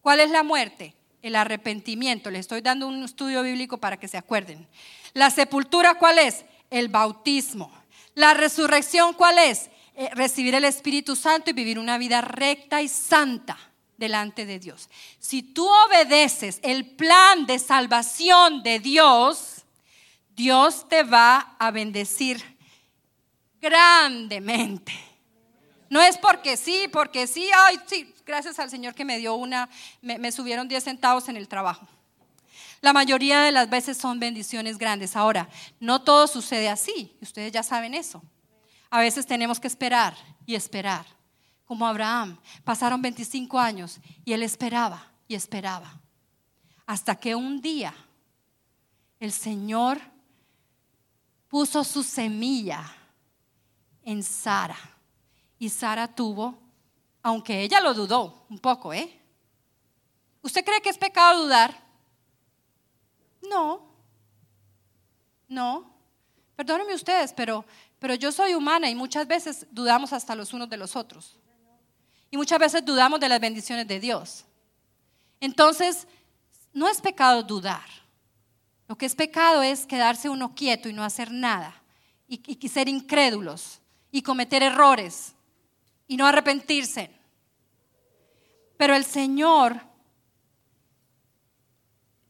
¿Cuál es la muerte? El arrepentimiento. Le estoy dando un estudio bíblico para que se acuerden. La sepultura, ¿cuál es? El bautismo. La resurrección, ¿cuál es? Eh, recibir el Espíritu Santo y vivir una vida recta y santa delante de Dios. Si tú obedeces el plan de salvación de Dios, Dios te va a bendecir grandemente. No es porque sí, porque sí, ay, sí, gracias al Señor que me dio una, me, subieron 10 centavos en el trabajo. La mayoría de las veces son bendiciones grandes. Ahora, no todo sucede así, ustedes ya saben eso. A veces tenemos que esperar y esperar, como Abraham. Pasaron 25 años y él esperaba y esperaba. Hasta que un día el Señor puso su semilla en Sara y Sara tuvo aunque ella lo dudó un poco, ¿eh? ¿Usted cree que es pecado dudar? No, no. Perdónenme ustedes, pero, pero yo soy humana y muchas veces dudamos hasta los unos de los otros. Y muchas veces dudamos de las bendiciones de Dios. Entonces, no es pecado dudar. Lo que es pecado es quedarse uno quieto y no hacer nada. Y, y ser incrédulos y cometer errores y no arrepentirse. Pero el Señor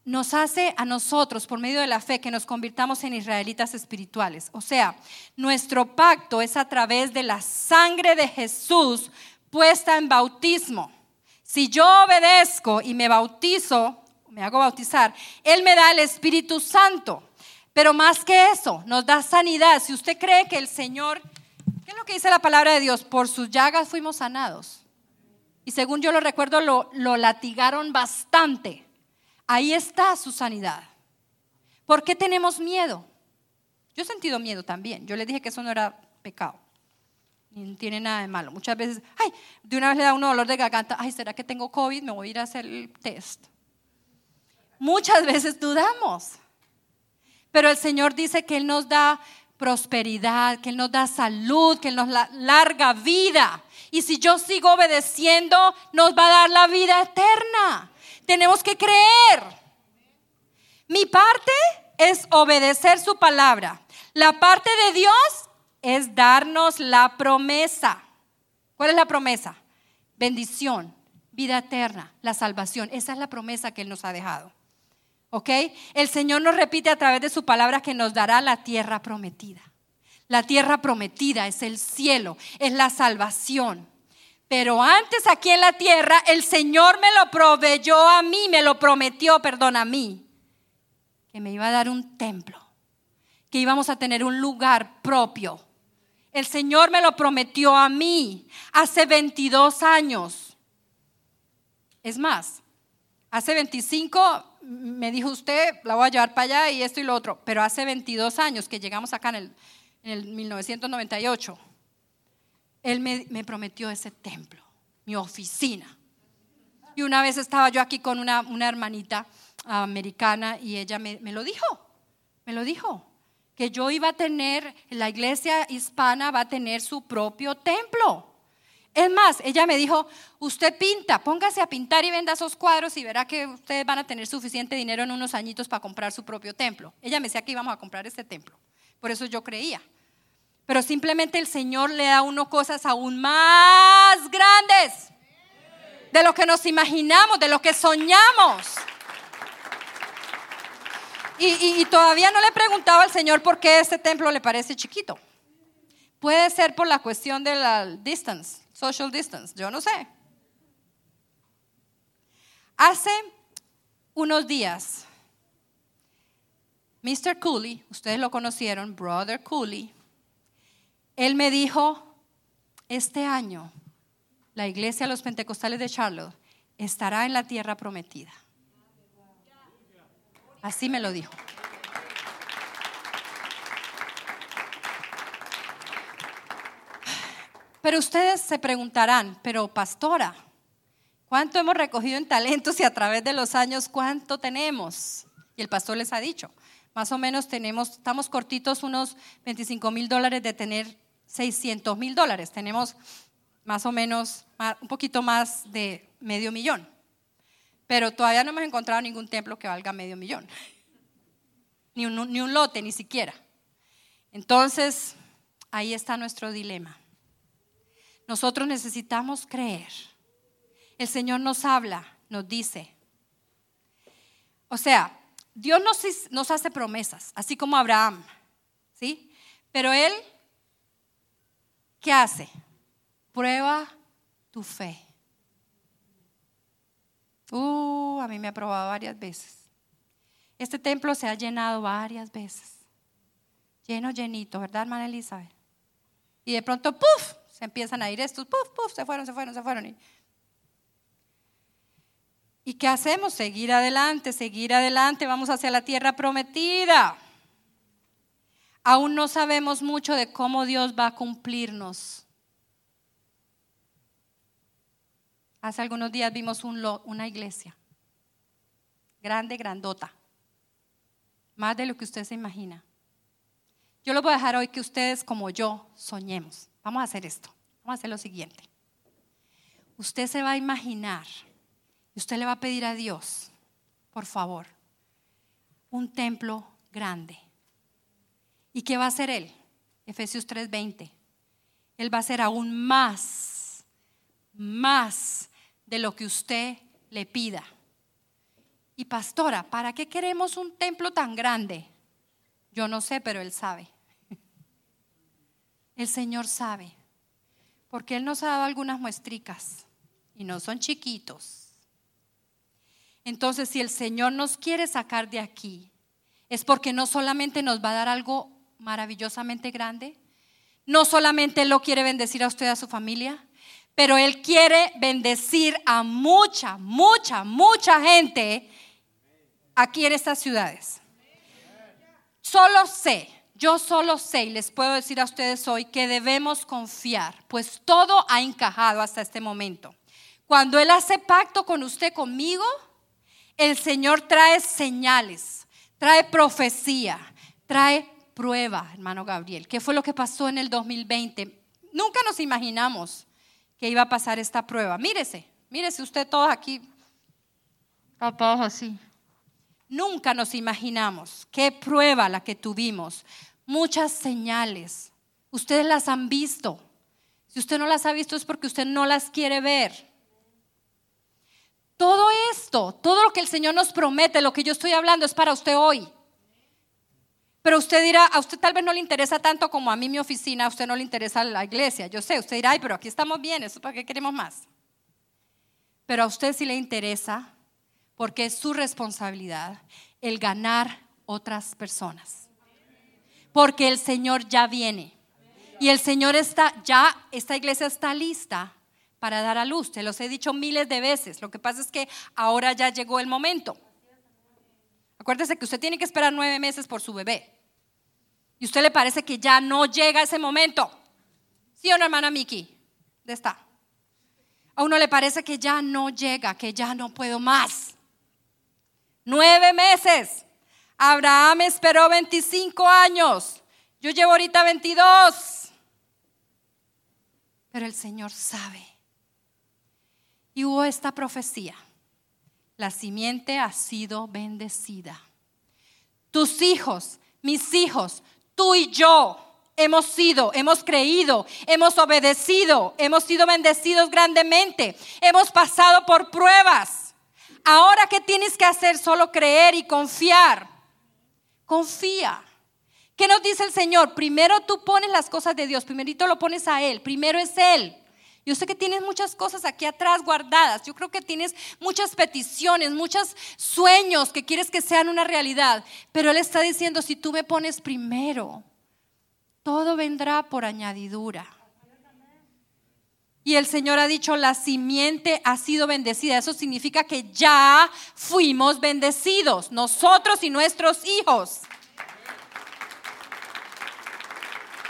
nos hace a nosotros, por medio de la fe, que nos convirtamos en israelitas espirituales. O sea, nuestro pacto es a través de la sangre de Jesús puesta en bautismo. Si yo obedezco y me bautizo, me hago bautizar, Él me da el Espíritu Santo. Pero más que eso, nos da sanidad. Si usted cree que el Señor, ¿qué es lo que dice la palabra de Dios? Por sus llagas fuimos sanados y según yo lo recuerdo, lo, lo latigaron bastante. Ahí está su sanidad. ¿Por qué tenemos miedo? Yo he sentido miedo también. Yo le dije que eso no era pecado. Ni tiene nada de malo. Muchas veces, ay, de una vez le da uno dolor de garganta. Ay, ¿será que tengo COVID? Me voy a ir a hacer el test. Muchas veces dudamos. Pero el Señor dice que Él nos da prosperidad, que Él nos da salud, que Él nos da larga vida. Y si yo sigo obedeciendo, nos va a dar la vida eterna. Tenemos que creer. Mi parte es obedecer su palabra. La parte de Dios es darnos la promesa. ¿Cuál es la promesa? Bendición, vida eterna, la salvación. Esa es la promesa que Él nos ha dejado. ¿Ok? El Señor nos repite a través de su palabra que nos dará la tierra prometida. La tierra prometida es el cielo, es la salvación. Pero antes aquí en la tierra el Señor me lo proveyó a mí, me lo prometió, perdón, a mí, que me iba a dar un templo, que íbamos a tener un lugar propio. El Señor me lo prometió a mí hace 22 años. Es más, hace 25 me dijo usted, la voy a llevar para allá y esto y lo otro, pero hace 22 años que llegamos acá en el en el 1998, él me, prometió ese templo, mi oficina. Y una vez estaba yo aquí con una, hermanita americana y ella me, lo dijo. Me lo dijo. Que yo iba a tener, la iglesia hispana va a tener su propio templo. Es más, ella me dijo, usted pinta, póngase a pintar y venda esos cuadros y verá que ustedes van a tener suficiente dinero en unos añitos para comprar su propio templo. Ella me decía que íbamos a comprar este templo. Por eso yo creía. Pero simplemente el Señor le da a uno cosas aún más grandes de lo que nos imaginamos, de lo que soñamos. Y, y todavía no le preguntaba al Señor por qué este templo le parece chiquito. Puede ser por la cuestión de la distance, social distance, yo no sé. Hace unos días, Mr. Cooley, ustedes lo conocieron, Brother Cooley, él me dijo, este año la iglesia de los pentecostales de Charlotte estará en la tierra prometida. Así me lo dijo. Pero ustedes se preguntarán, pero pastora, ¿cuánto hemos recogido en talentos y a través de los años cuánto tenemos? Y el pastor les ha dicho, más o menos tenemos, estamos cortitos unos 25 mil dólares de tener 600 mil dólares. Tenemos más o menos un poquito más de medio millón. Pero todavía no hemos encontrado ningún templo que valga medio millón. Ni un, ni un lote, ni siquiera. Entonces, ahí está nuestro dilema. Nosotros necesitamos creer. El Señor nos habla, nos dice. O sea, Dios nos, nos hace promesas, así como Abraham, ¿sí? Pero Él, ¿qué hace? Prueba tu fe. Uh, a mí me ha probado varias veces. Este templo se ha llenado varias veces. Lleno, llenito, ¿verdad, hermana Elizabeth? Y de pronto, ¡puf! Se empiezan a ir estos, puf, puf, se fueron, se fueron, se fueron. ¿Y qué hacemos? Seguir adelante, seguir adelante, vamos hacia la tierra prometida. Aún no sabemos mucho de cómo Dios va a cumplirnos. Hace algunos días vimos una iglesia, grande, grandota, más de lo que usted se imagina. Yo lo voy a dejar hoy que ustedes como yo soñemos. Vamos a hacer esto. Vamos a hacer lo siguiente. Usted se va a imaginar y usted le va a pedir a Dios, por favor, un templo grande. ¿Y qué va a hacer Él? Efesios 3:20. Él va a hacer aún más, más de lo que usted le pida. Y pastora, ¿para qué queremos un templo tan grande? Yo no sé, pero Él sabe. El Señor sabe, porque Él nos ha dado algunas muestricas y no son chiquitos. Entonces, si el Señor nos quiere sacar de aquí, es porque no solamente nos va a dar algo maravillosamente grande, no solamente Él lo quiere bendecir a usted y a su familia, pero Él quiere bendecir a mucha, mucha, mucha gente aquí en estas ciudades. Solo sé yo solo sé y les puedo decir a ustedes hoy que debemos confiar, pues todo ha encajado hasta este momento. Cuando Él hace pacto con usted, conmigo, el Señor trae señales, trae profecía, trae prueba, hermano Gabriel. ¿Qué fue lo que pasó en el 2020? Nunca nos imaginamos que iba a pasar esta prueba. Mírese, mírese usted todos aquí, todos así. Nunca nos imaginamos qué prueba la que tuvimos. Muchas señales. Ustedes las han visto. Si usted no las ha visto es porque usted no las quiere ver. Todo esto, todo lo que el Señor nos promete, lo que yo estoy hablando es para usted hoy. Pero usted dirá, a usted tal vez no le interesa tanto como a mí mi oficina, a usted no le interesa la iglesia. Yo sé, usted dirá, ay, pero aquí estamos bien, ¿eso para qué queremos más? Pero a usted sí le interesa porque es su responsabilidad el ganar otras personas. Porque el Señor ya viene. Y el Señor está, ya, esta iglesia está lista para dar a luz. Te los he dicho miles de veces. Lo que pasa es que ahora ya llegó el momento. Acuérdese que usted tiene que esperar nueve meses por su bebé. Y usted le parece que ya no llega ese momento. ¿Sí o no, hermana Miki? ¿Dónde está? A uno le parece que ya no llega, que ya no puedo más. Nueve meses. Abraham esperó 25 años. Yo llevo ahorita 22. Pero el Señor sabe. Y hubo esta profecía. La simiente ha sido bendecida. Tus hijos, mis hijos, tú y yo hemos sido, hemos creído, hemos obedecido, hemos sido bendecidos grandemente, hemos pasado por pruebas. Ahora, ¿qué tienes que hacer? Solo creer y confiar. Confía. ¿Qué nos dice el Señor? Primero tú pones las cosas de Dios, primerito lo pones a Él, primero es Él. Yo sé que tienes muchas cosas aquí atrás guardadas. Yo creo que tienes muchas peticiones, muchos sueños que quieres que sean una realidad. Pero Él está diciendo, si tú me pones primero, todo vendrá por añadidura. Y el Señor ha dicho, la simiente ha sido bendecida. Eso significa que ya fuimos bendecidos, nosotros y nuestros hijos.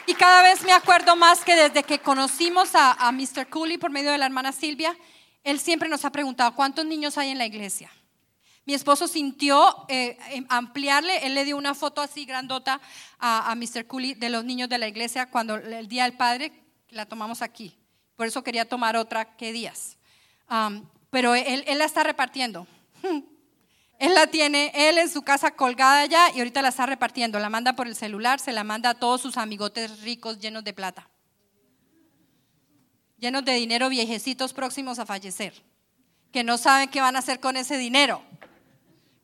Y cada vez me acuerdo más que desde que conocimos a, Mr. Cooley por medio de la hermana Silvia, él siempre nos ha preguntado, ¿cuántos niños hay en la iglesia? Mi esposo sintió eh, em, ampliarle, él le dio una foto así grandota a, Mr. Cooley de los niños de la iglesia cuando el Día del Padre la tomamos aquí. Por eso quería tomar otra que días. pero él, él, la está repartiendo. Él la tiene, él en su casa colgada ya y ahorita la está repartiendo. La manda por el celular, se la manda a todos sus amigotes ricos llenos de plata. Llenos de dinero viejecitos próximos a fallecer. Que no saben qué van a hacer con ese dinero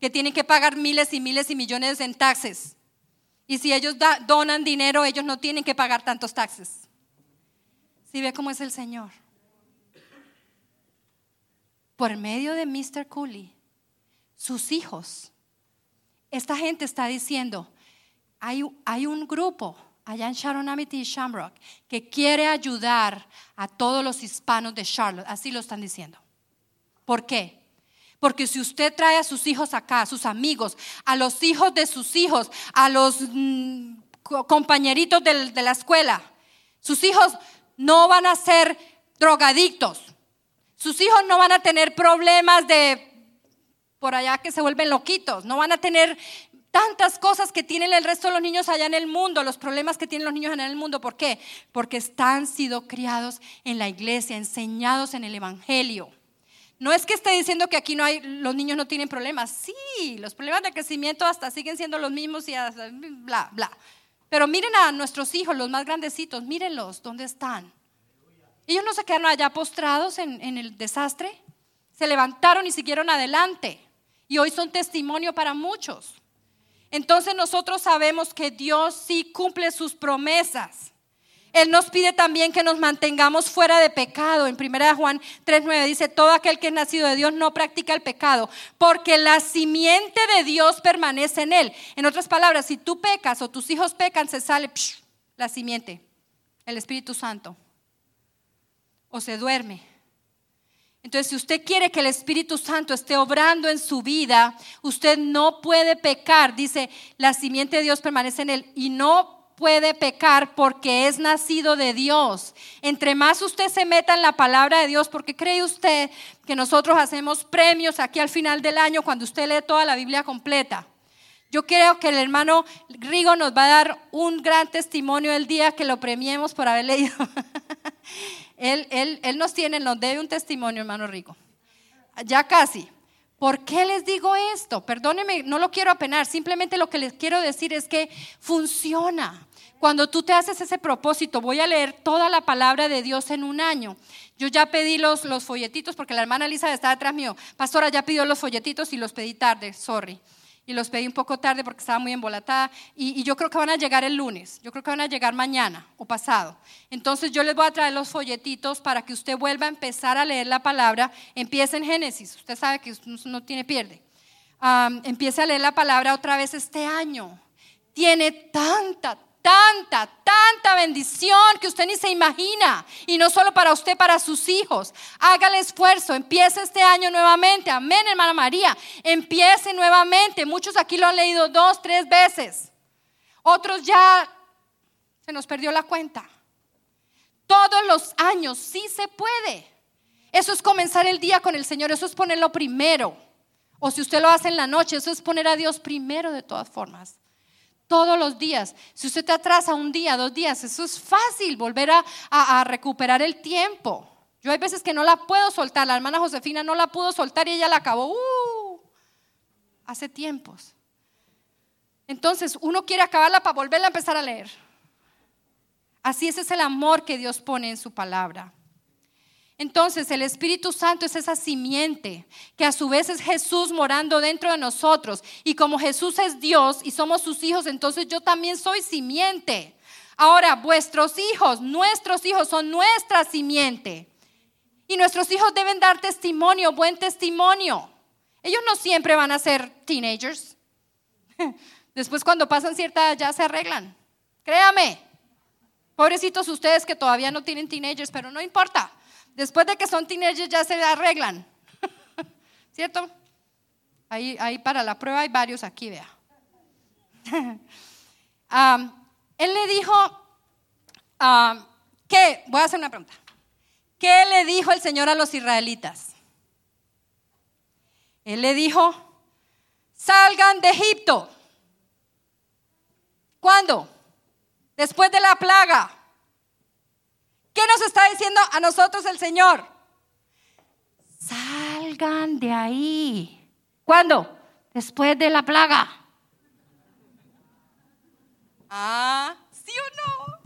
que tienen que pagar miles y miles y millones en taxes. Y si ellos donan dinero, ellos no tienen que pagar tantos taxes. Si ve cómo es el Señor. Por medio de Mr. Cooley, sus hijos, esta gente está diciendo, hay, hay un grupo allá en Sharon Amity y Shamrock que quiere ayudar a todos los hispanos de Charlotte. Así lo están diciendo. ¿Por qué? Porque si usted trae a sus hijos acá, a sus amigos, a los hijos de sus hijos, a los mm, compañeritos de, la escuela, sus hijos no van a ser drogadictos. Sus hijos no van a tener problemas de por allá que se vuelven loquitos. No van a tener tantas cosas que tienen el resto de los niños allá en el mundo, los problemas que tienen los niños en el mundo. ¿Por qué? Porque están sido criados en la iglesia, enseñados en el Evangelio. No es que esté diciendo que aquí no hay, los niños no tienen problemas. Sí, los problemas de crecimiento hasta siguen siendo los mismos y bla, bla. Pero miren a nuestros hijos, los más grandecitos, mírenlos, ¿dónde están? Ellos no se quedaron allá postrados en el desastre, se levantaron y siguieron adelante. Y hoy son testimonio para muchos. Entonces nosotros sabemos que Dios sí cumple sus promesas. Él nos pide también que nos mantengamos fuera de pecado. En 1 Juan 3.9 dice, todo aquel que es nacido de Dios no practica el pecado, porque la simiente de Dios permanece en él. En otras palabras, si tú pecas o tus hijos pecan, se sale la simiente, el Espíritu Santo, o se duerme. Entonces, si usted quiere que el Espíritu Santo esté obrando en su vida, usted no puede pecar. Dice, la simiente de Dios permanece en él y no puede pecar porque es nacido de Dios. Entre más usted se meta en la palabra de Dios, porque cree usted que nosotros hacemos premios aquí al final del año cuando usted lee toda la Biblia completa. Yo creo que el hermano Rigo nos va a dar un gran testimonio el día que lo premiemos por haber leído. él, él, él nos tiene, nos debe un testimonio, hermano Rigo. Ya casi. ¿Por qué les digo esto? Perdóneme, no lo quiero apenar, simplemente lo que les quiero decir es que funciona. Cuando tú te haces ese propósito, voy a leer toda la palabra de Dios en un año. Yo ya pedí los, los folletitos porque la hermana Elisa está detrás mío. Pastora, ya pidió los folletitos y los pedí tarde, sorry y los pedí un poco tarde porque estaba muy embolatada y, y, yo creo que van a llegar el lunes, yo creo que van a llegar mañana o pasado. Entonces yo les voy a traer los folletitos para que usted vuelva a empezar a leer la palabra, empiece en Génesis, usted sabe que no tiene pierde. empiece a leer la palabra otra vez este año. Tiene tanta, tanta, tanta bendición que usted ni se imagina. Y no solo para usted, para sus hijos. Haga el esfuerzo, empiece este año nuevamente. Amén, hermana María. Empiece nuevamente. Muchos aquí lo han leído dos, tres veces. Otros ya se nos perdió la cuenta. Todos los años sí se puede. Eso es comenzar el día con el Señor, eso es ponerlo primero. O si usted lo hace en la noche, eso es poner a Dios primero de todas formas. Todos los días. Si usted te atrasa un día, dos días, eso es fácil, volver a, recuperar el tiempo. Yo hay veces que no la puedo soltar. La hermana Josefina no la pudo soltar y ella la acabó uh, hace tiempos. Entonces, uno quiere acabarla para volverla a empezar a leer. Así ese es el amor que Dios pone en su palabra. Entonces el Espíritu Santo es esa simiente que a su vez es Jesús morando dentro de nosotros. Y como Jesús es Dios y somos sus hijos, entonces yo también soy simiente. Ahora, vuestros hijos, nuestros hijos son nuestra simiente. Y nuestros hijos deben dar testimonio, buen testimonio. Ellos no siempre van a ser teenagers. Después cuando pasan cierta edad ya se arreglan. Créame. Pobrecitos ustedes que todavía no tienen teenagers, pero no importa. Después de que son teenagers ya se arreglan. ¿Cierto? Ahí, ahí para la prueba hay varios aquí, vea. él le dijo, ¿qué? Voy a hacer una pregunta. ¿Qué le dijo el Señor a los israelitas? Él le dijo, salgan de Egipto. ¿Cuándo? Después de la plaga. ¿Qué nos está diciendo a nosotros el Señor? Salgan de ahí. ¿Cuándo? Después de la plaga. Ah, ¿sí o no?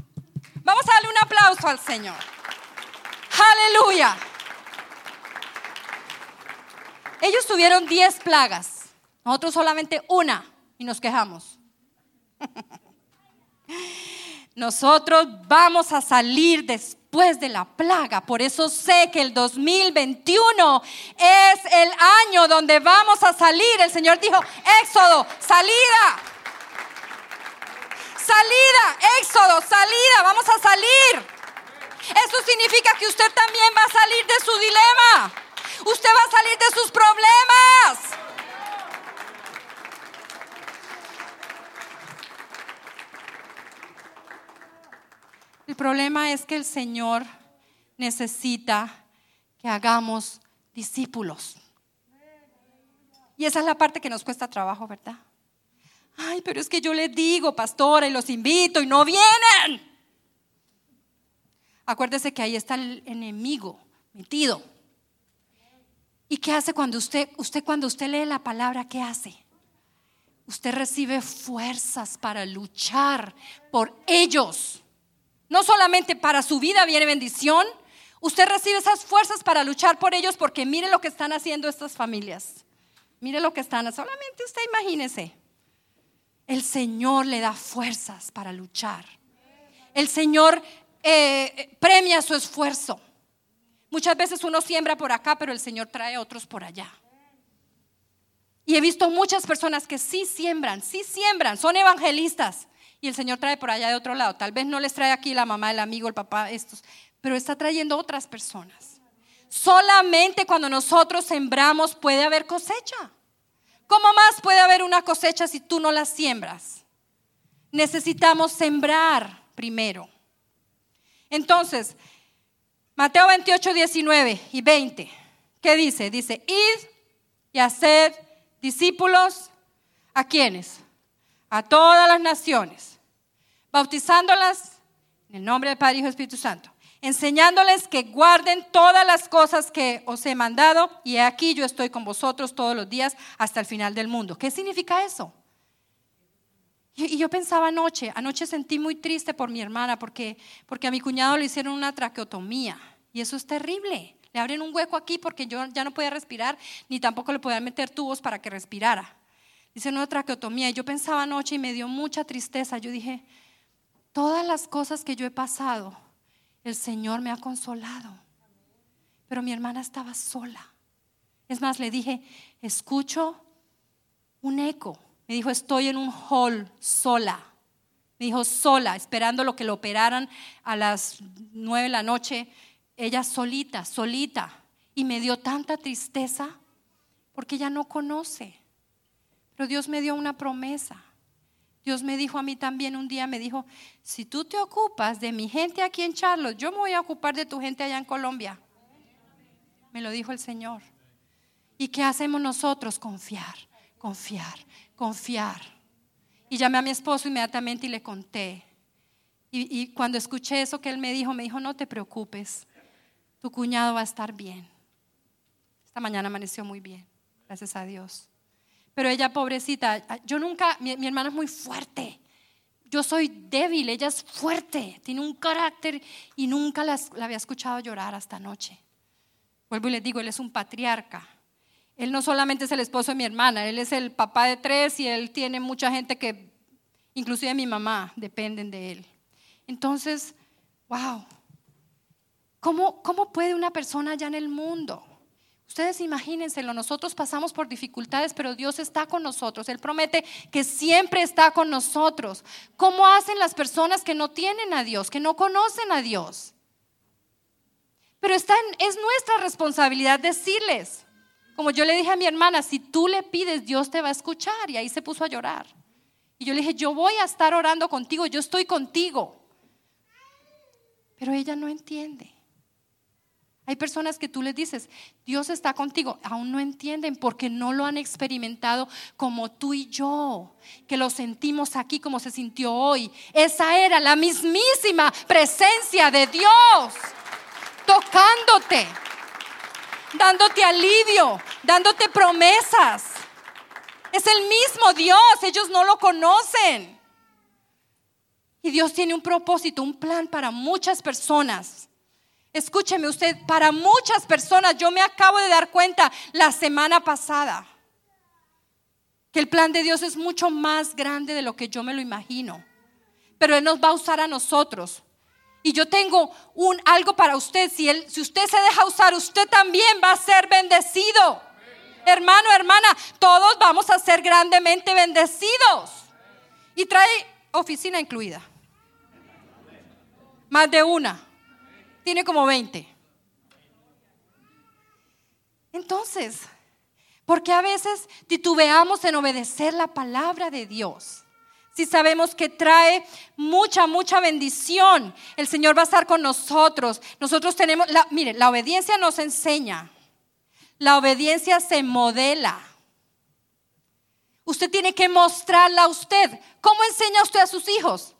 Vamos a darle un aplauso al Señor. Aleluya. Ellos tuvieron diez plagas, nosotros solamente una y nos quejamos. Nosotros vamos a salir después de la plaga. Por eso sé que el 2021 es el año donde vamos a salir. El Señor dijo, Éxodo, salida. Salida, Éxodo, salida, vamos a salir. Eso significa que usted también va a salir de su dilema. Usted va a salir de sus problemas. El problema es que el Señor necesita que hagamos discípulos. Y esa es la parte que nos cuesta trabajo, ¿verdad? Ay, pero es que yo les digo, pastora, y los invito y no vienen. Acuérdese que ahí está el enemigo metido. ¿Y qué hace cuando usted, usted cuando usted lee la palabra, qué hace? Usted recibe fuerzas para luchar por ellos. No solamente para su vida viene bendición, usted recibe esas fuerzas para luchar por ellos porque mire lo que están haciendo estas familias. Mire lo que están, solamente usted imagínese. El Señor le da fuerzas para luchar. El Señor eh, premia su esfuerzo. Muchas veces uno siembra por acá, pero el Señor trae otros por allá. Y he visto muchas personas que sí siembran, sí siembran, son evangelistas, y el Señor trae por allá de otro lado. Tal vez no les trae aquí la mamá, el amigo, el papá, estos, pero está trayendo otras personas. Solamente cuando nosotros sembramos puede haber cosecha. ¿Cómo más puede haber una cosecha si tú no la siembras? Necesitamos sembrar primero. Entonces, Mateo 28, 19 y 20, ¿qué dice? Dice, id y haced discípulos a quienes? A todas las naciones, bautizándolas en el nombre del Padre, Hijo y Espíritu Santo, enseñándoles que guarden todas las cosas que os he mandado, y aquí yo estoy con vosotros todos los días hasta el final del mundo. ¿Qué significa eso? Y yo pensaba anoche, anoche sentí muy triste por mi hermana porque, porque a mi cuñado le hicieron una traqueotomía y eso es terrible. Le abren un hueco aquí porque yo ya no podía respirar ni tampoco le podían meter tubos para que respirara. Dice una traqueotomía. Y yo pensaba anoche y me dio mucha tristeza. Yo dije, todas las cosas que yo he pasado, el Señor me ha consolado. Pero mi hermana estaba sola. Es más, le dije, escucho un eco. Me dijo, estoy en un hall sola. Me dijo, sola, esperando lo que lo operaran a las nueve de la noche. Ella solita, solita. Y me dio tanta tristeza porque ella no conoce. Pero Dios me dio una promesa. Dios me dijo a mí también un día, me dijo, si tú te ocupas de mi gente aquí en Charlotte, yo me voy a ocupar de tu gente allá en Colombia. Me lo dijo el Señor. ¿Y qué hacemos nosotros? Confiar, confiar, confiar. Y llamé a mi esposo inmediatamente y le conté. Y, y, cuando escuché eso que él me dijo, me dijo, no te preocupes, tu cuñado va a estar bien. Esta mañana amaneció muy bien, gracias a Dios. Pero ella, pobrecita, yo nunca, mi, hermana es muy fuerte. Yo soy débil, ella es fuerte, tiene un carácter y nunca la, la había escuchado llorar hasta anoche. Vuelvo y les digo, él es un patriarca. Él no solamente es el esposo de mi hermana, él es el papá de tres y él tiene mucha gente que, inclusive mi mamá, dependen de él. Entonces, wow, ¿cómo, cómo puede una persona allá en el mundo? Ustedes imagínenselo, nosotros pasamos por dificultades, pero Dios está con nosotros. Él promete que siempre está con nosotros. ¿Cómo hacen las personas que no tienen a Dios, que no conocen a Dios? Pero está es nuestra responsabilidad decirles, como yo le dije a mi hermana, si tú le pides, Dios te va a escuchar. Y ahí se puso a llorar. Y yo le dije, yo voy a estar orando contigo, yo estoy contigo. Pero ella no entiende. Hay personas que tú les dices, Dios está contigo, aún no entienden porque no lo han experimentado como tú y yo, que lo sentimos aquí como se sintió hoy. Esa era la mismísima presencia de Dios tocándote, dándote alivio, dándote promesas. Es el mismo Dios, ellos no lo conocen. Y Dios tiene un propósito, un plan para muchas personas. Escúcheme usted, para muchas personas, yo me acabo de dar cuenta la semana pasada que el plan de Dios es mucho más grande de lo que yo me lo imagino. Pero Él nos va a usar a nosotros. Y yo tengo un algo para usted. Si, él, si usted se deja usar, usted también va a ser bendecido. Hermano, hermana, todos vamos a ser grandemente bendecidos. Y trae oficina incluida. Más de una tiene como 20. Entonces, ¿por qué a veces titubeamos en obedecer la palabra de Dios? Si sabemos que trae mucha, mucha bendición, el Señor va a estar con nosotros. Nosotros tenemos, la, mire, la obediencia nos enseña, la obediencia se modela. Usted tiene que mostrarla a usted. ¿Cómo enseña usted a sus hijos?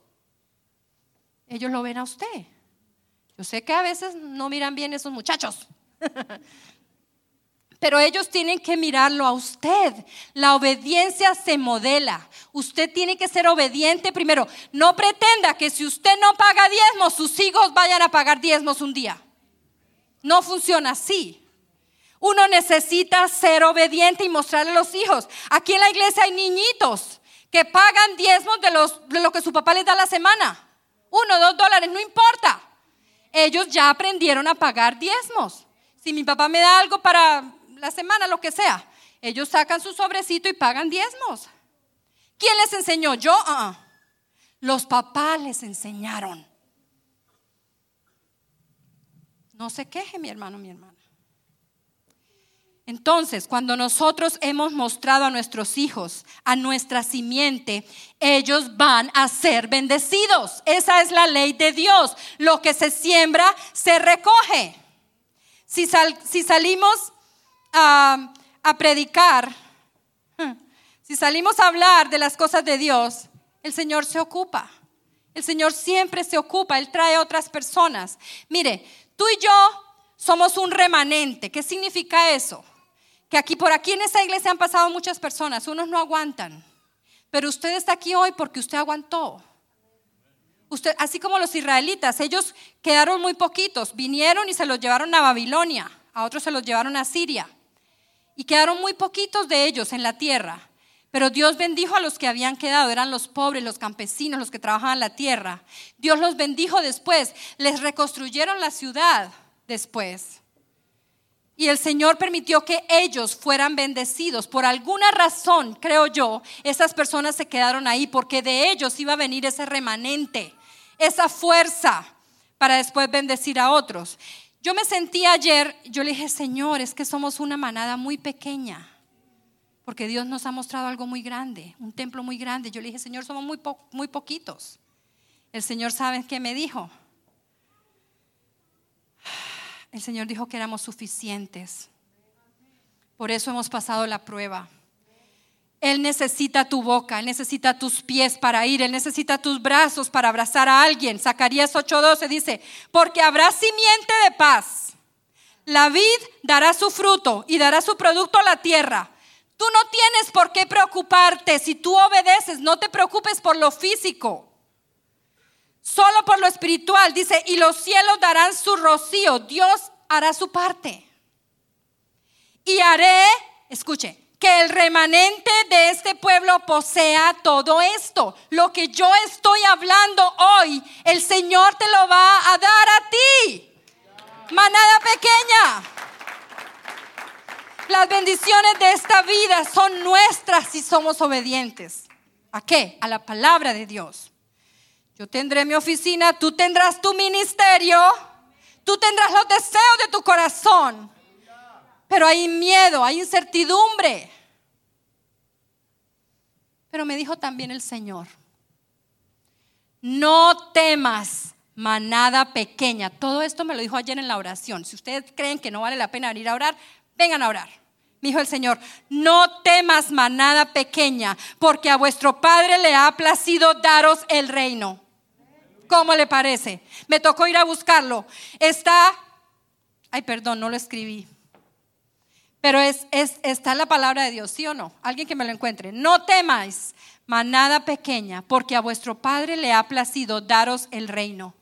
Ellos lo ven a usted. Yo sé que a veces no miran bien esos muchachos, pero ellos tienen que mirarlo a usted. La obediencia se modela. Usted tiene que ser obediente primero. No pretenda que si usted no paga diezmos, sus hijos vayan a pagar diezmos un día. No funciona así. Uno necesita ser obediente y mostrarle a los hijos. Aquí en la iglesia hay niñitos que pagan diezmos de, los, de lo que su papá les da la semana. Uno, dos dólares, no importa ellos ya aprendieron a pagar diezmos. Si mi papá me da algo para la semana, lo que sea, ellos sacan su sobrecito y pagan diezmos. ¿Quién les enseñó? Yo. Uh Los papás les enseñaron. No se queje mi hermano, mi hermana. Entonces, cuando nosotros hemos mostrado a nuestros hijos, a nuestra simiente, ellos van a ser bendecidos. Esa es la ley de Dios. Lo que se siembra, se recoge. Si, salimos a, a predicar, si salimos a hablar de las cosas de Dios, el Señor se ocupa. El Señor siempre se ocupa, Él trae a otras personas. Mire, tú y yo somos un remanente. ¿Qué significa eso? Que aquí por aquí en esa iglesia han pasado muchas personas, unos no aguantan, pero usted está aquí hoy porque usted aguantó. Usted, así como los israelitas, ellos quedaron muy poquitos, vinieron y se los llevaron a Babilonia, a otros se los llevaron a Siria, y quedaron muy poquitos de ellos en la tierra. Pero Dios bendijo a los que habían quedado, eran los pobres, los campesinos, los que trabajaban la tierra. Dios los bendijo después, les reconstruyeron la ciudad después. Y el Señor permitió que ellos fueran bendecidos. Por alguna razón, creo yo, esas personas se quedaron ahí porque de ellos iba a venir ese remanente, esa fuerza para después bendecir a otros. Yo me sentí ayer, yo le dije, Señor, es que somos una manada muy pequeña, porque Dios nos ha mostrado algo muy grande, un templo muy grande. Yo le dije, Señor, somos muy, muy poquitos. El Señor sabe qué me dijo. El Señor dijo que éramos suficientes. Por eso hemos pasado la prueba. Él necesita tu boca, Él necesita tus pies para ir, Él necesita tus brazos para abrazar a alguien. Zacarías 8:12 dice, porque habrá simiente de paz. La vid dará su fruto y dará su producto a la tierra. Tú no tienes por qué preocuparte si tú obedeces, no te preocupes por lo físico, solo por lo espiritual. Dice, y los cielos darán su rocío, Dios hará su parte. Y haré, escuche, que el remanente de este pueblo posea todo esto. Lo que yo estoy hablando hoy, el Señor te lo va a dar a ti. Manada pequeña. Las bendiciones de esta vida son nuestras si somos obedientes. ¿A qué? A la palabra de Dios. Yo tendré mi oficina, tú tendrás tu ministerio, tú tendrás los deseos de tu corazón. Pero hay miedo, hay incertidumbre. Pero me dijo también el Señor, no temas, manada pequeña. Todo esto me lo dijo ayer en la oración. Si ustedes creen que no vale la pena venir a orar, vengan a orar. Me dijo el Señor, no temas manada pequeña, porque a vuestro Padre le ha placido daros el reino. ¿Cómo le parece? Me tocó ir a buscarlo. Está, ay, perdón, no lo escribí. Pero es, es, está la palabra de Dios, ¿sí o no? Alguien que me lo encuentre. No temáis, manada pequeña, porque a vuestro Padre le ha placido daros el reino.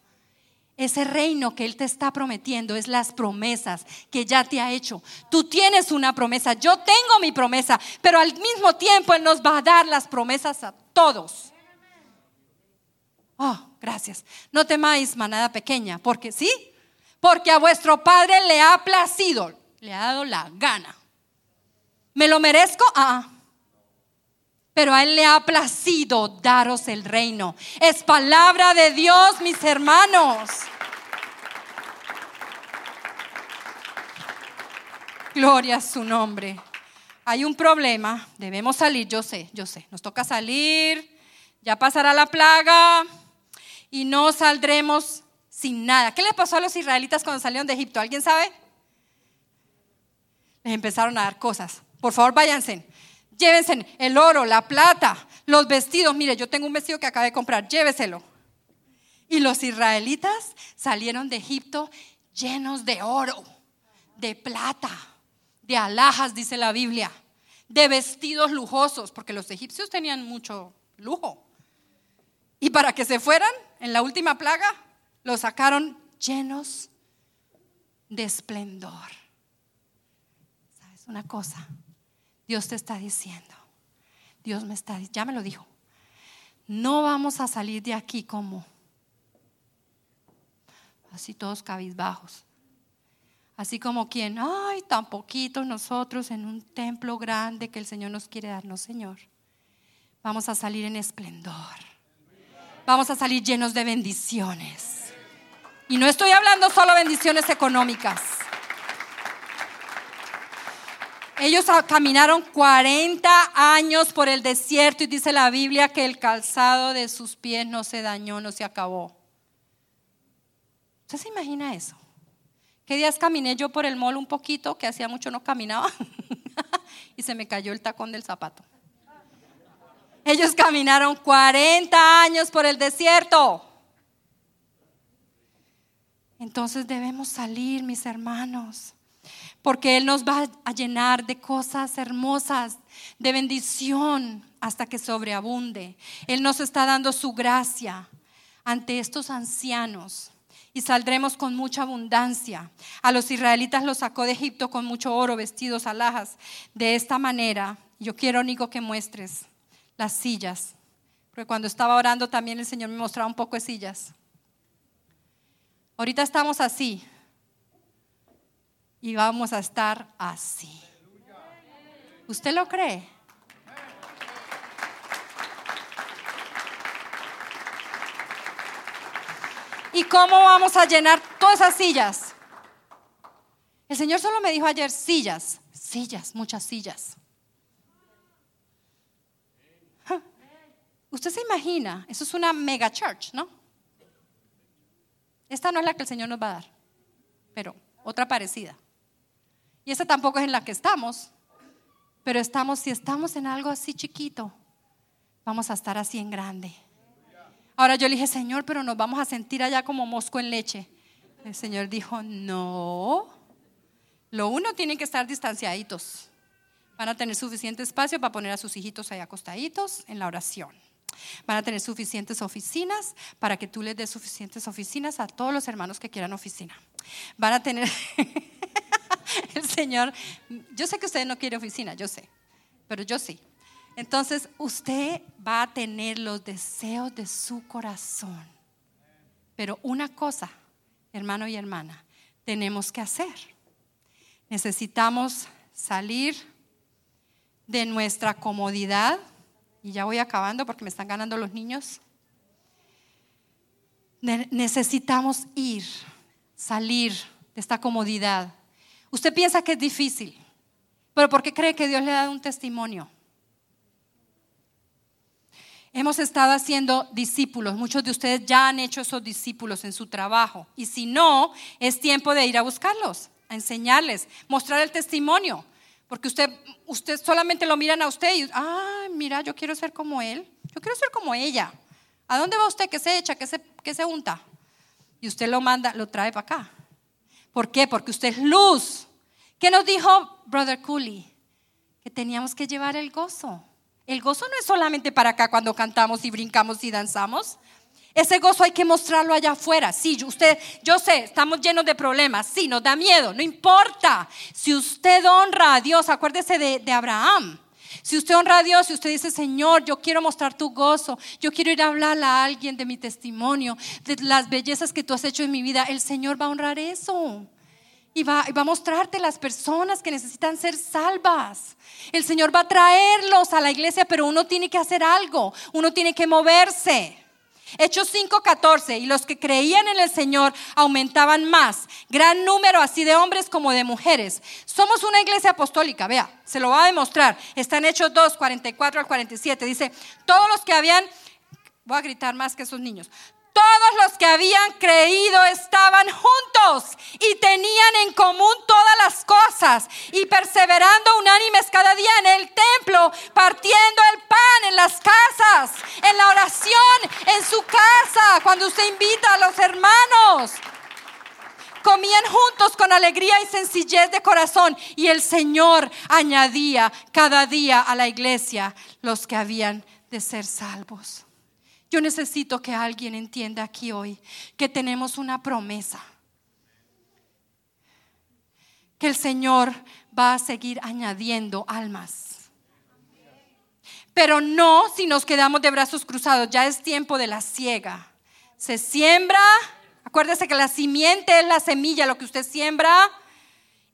Ese reino que Él te está prometiendo es las promesas que ya te ha hecho. Tú tienes una promesa, yo tengo mi promesa, pero al mismo tiempo Él nos va a dar las promesas a todos. Oh, gracias. No temáis, manada pequeña, porque sí, porque a vuestro Padre le ha placido le ha dado la gana. ¿Me lo merezco? Ah. Pero a Él le ha placido daros el reino. Es palabra de Dios, mis hermanos. Gloria a su nombre. Hay un problema, debemos salir, yo sé, yo sé, nos toca salir, ya pasará la plaga y no saldremos sin nada. ¿Qué le pasó a los israelitas cuando salieron de Egipto? ¿Alguien sabe? les empezaron a dar cosas. Por favor, váyanse. Llévense el oro, la plata, los vestidos. Mire, yo tengo un vestido que acabé de comprar, lléveselo. Y los israelitas salieron de Egipto llenos de oro, de plata, de alhajas, dice la Biblia, de vestidos lujosos, porque los egipcios tenían mucho lujo. Y para que se fueran en la última plaga, los sacaron llenos de esplendor una cosa. Dios te está diciendo. Dios me está diciendo, ya me lo dijo. No vamos a salir de aquí como así todos cabizbajos. Así como quien, ay, tan poquitos nosotros en un templo grande que el Señor nos quiere darnos, Señor. Vamos a salir en esplendor. Vamos a salir llenos de bendiciones. Y no estoy hablando solo bendiciones económicas. Ellos caminaron 40 años por el desierto y dice la Biblia que el calzado de sus pies no se dañó, no se acabó. ¿Usted se imagina eso? ¿Qué días caminé yo por el mall un poquito, que hacía mucho no caminaba, y se me cayó el tacón del zapato? Ellos caminaron 40 años por el desierto. Entonces debemos salir, mis hermanos porque Él nos va a llenar de cosas hermosas, de bendición, hasta que sobreabunde. Él nos está dando su gracia ante estos ancianos y saldremos con mucha abundancia. A los israelitas los sacó de Egipto con mucho oro, vestidos, alhajas. De esta manera, yo quiero, Nico, que muestres las sillas, porque cuando estaba orando también el Señor me mostraba un poco de sillas. Ahorita estamos así, y vamos a estar así. ¿Usted lo cree? ¿Y cómo vamos a llenar todas esas sillas? El Señor solo me dijo ayer sillas, sillas, muchas sillas. Usted se imagina, eso es una mega church, ¿no? Esta no es la que el Señor nos va a dar, pero otra parecida. Y esa tampoco es en la que estamos. Pero estamos, si estamos en algo así chiquito, vamos a estar así en grande. Ahora yo le dije, Señor, pero nos vamos a sentir allá como mosco en leche. El Señor dijo, no. Lo uno tienen que estar distanciaditos. Van a tener suficiente espacio para poner a sus hijitos ahí acostaditos en la oración. Van a tener suficientes oficinas para que tú les des suficientes oficinas a todos los hermanos que quieran oficina. Van a tener, el Señor, yo sé que usted no quiere oficina, yo sé, pero yo sí. Entonces usted va a tener los deseos de su corazón. Pero una cosa, hermano y hermana, tenemos que hacer. Necesitamos salir de nuestra comodidad, y ya voy acabando porque me están ganando los niños. Necesitamos ir, salir de esta comodidad. Usted piensa que es difícil, pero ¿por qué cree que Dios le ha dado un testimonio? Hemos estado haciendo discípulos. Muchos de ustedes ya han hecho esos discípulos en su trabajo. Y si no, es tiempo de ir a buscarlos, a enseñarles, mostrar el testimonio. Porque usted, usted solamente lo miran a usted y, ah, mira, yo quiero ser como él. Yo quiero ser como ella. ¿A dónde va usted? ¿Qué se echa? ¿Qué se, qué se unta? Y usted lo manda, lo trae para acá. ¿Por qué? Porque usted es luz. ¿Qué nos dijo Brother Cooley? Que teníamos que llevar el gozo. El gozo no es solamente para acá cuando cantamos y brincamos y danzamos. Ese gozo hay que mostrarlo allá afuera. Sí, usted, yo sé, estamos llenos de problemas. Sí, nos da miedo, no importa. Si usted honra a Dios, acuérdese de, Abraham. Si usted honra a Dios y usted dice, Señor, yo quiero mostrar tu gozo, yo quiero ir a hablar a alguien de mi testimonio, de las bellezas que tú has hecho en mi vida, el Señor va a honrar eso. Y va, va, a mostrarte las personas que necesitan ser salvas. El Señor va a traerlos a la iglesia, pero uno tiene que hacer algo, uno tiene que moverse. Hechos 5:14, y los que creían en el Señor aumentaban más, gran número así de hombres como de mujeres. Somos una iglesia apostólica, vea, se lo va a demostrar. Está en Hechos 2, 44 al 47, dice, todos los que habían, voy a gritar más que esos niños, todos los que habían creído estaban juntos y tenían en común todas las cosas y perseverando unánimes cada día en el templo, partiendo el pan en las casas, en la oración, en su casa, cuando usted invita a los hermanos. Comían juntos con alegría y sencillez de corazón y el Señor añadía cada día a la iglesia los que habían de ser salvos. Yo necesito que alguien entienda aquí hoy que tenemos una promesa. Que el Señor va a seguir añadiendo almas. Pero no si nos quedamos de brazos cruzados. Ya es tiempo de la ciega. Se siembra. Acuérdese que la simiente es la semilla, lo que usted siembra.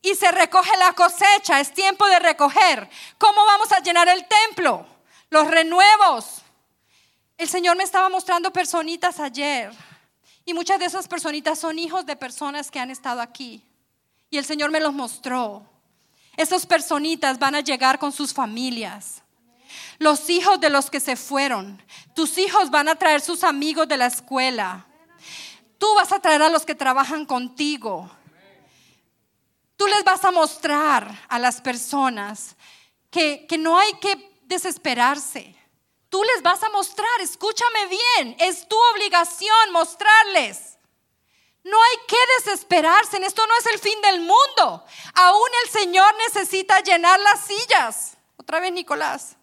Y se recoge la cosecha. Es tiempo de recoger. ¿Cómo vamos a llenar el templo? Los renuevos el Señor me estaba mostrando personitas ayer y muchas de esas personitas son hijos de personas que han estado aquí. Y el Señor me los mostró. Esas personitas van a llegar con sus familias. Los hijos de los que se fueron. Tus hijos van a traer sus amigos de la escuela. Tú vas a traer a los que trabajan contigo. Tú les vas a mostrar a las personas que, que no hay que desesperarse Tú les vas a mostrar, escúchame bien, es tu obligación mostrarles. No hay que desesperarse, en esto no es el fin del mundo. Aún el Señor necesita llenar las sillas. Otra vez, Nicolás.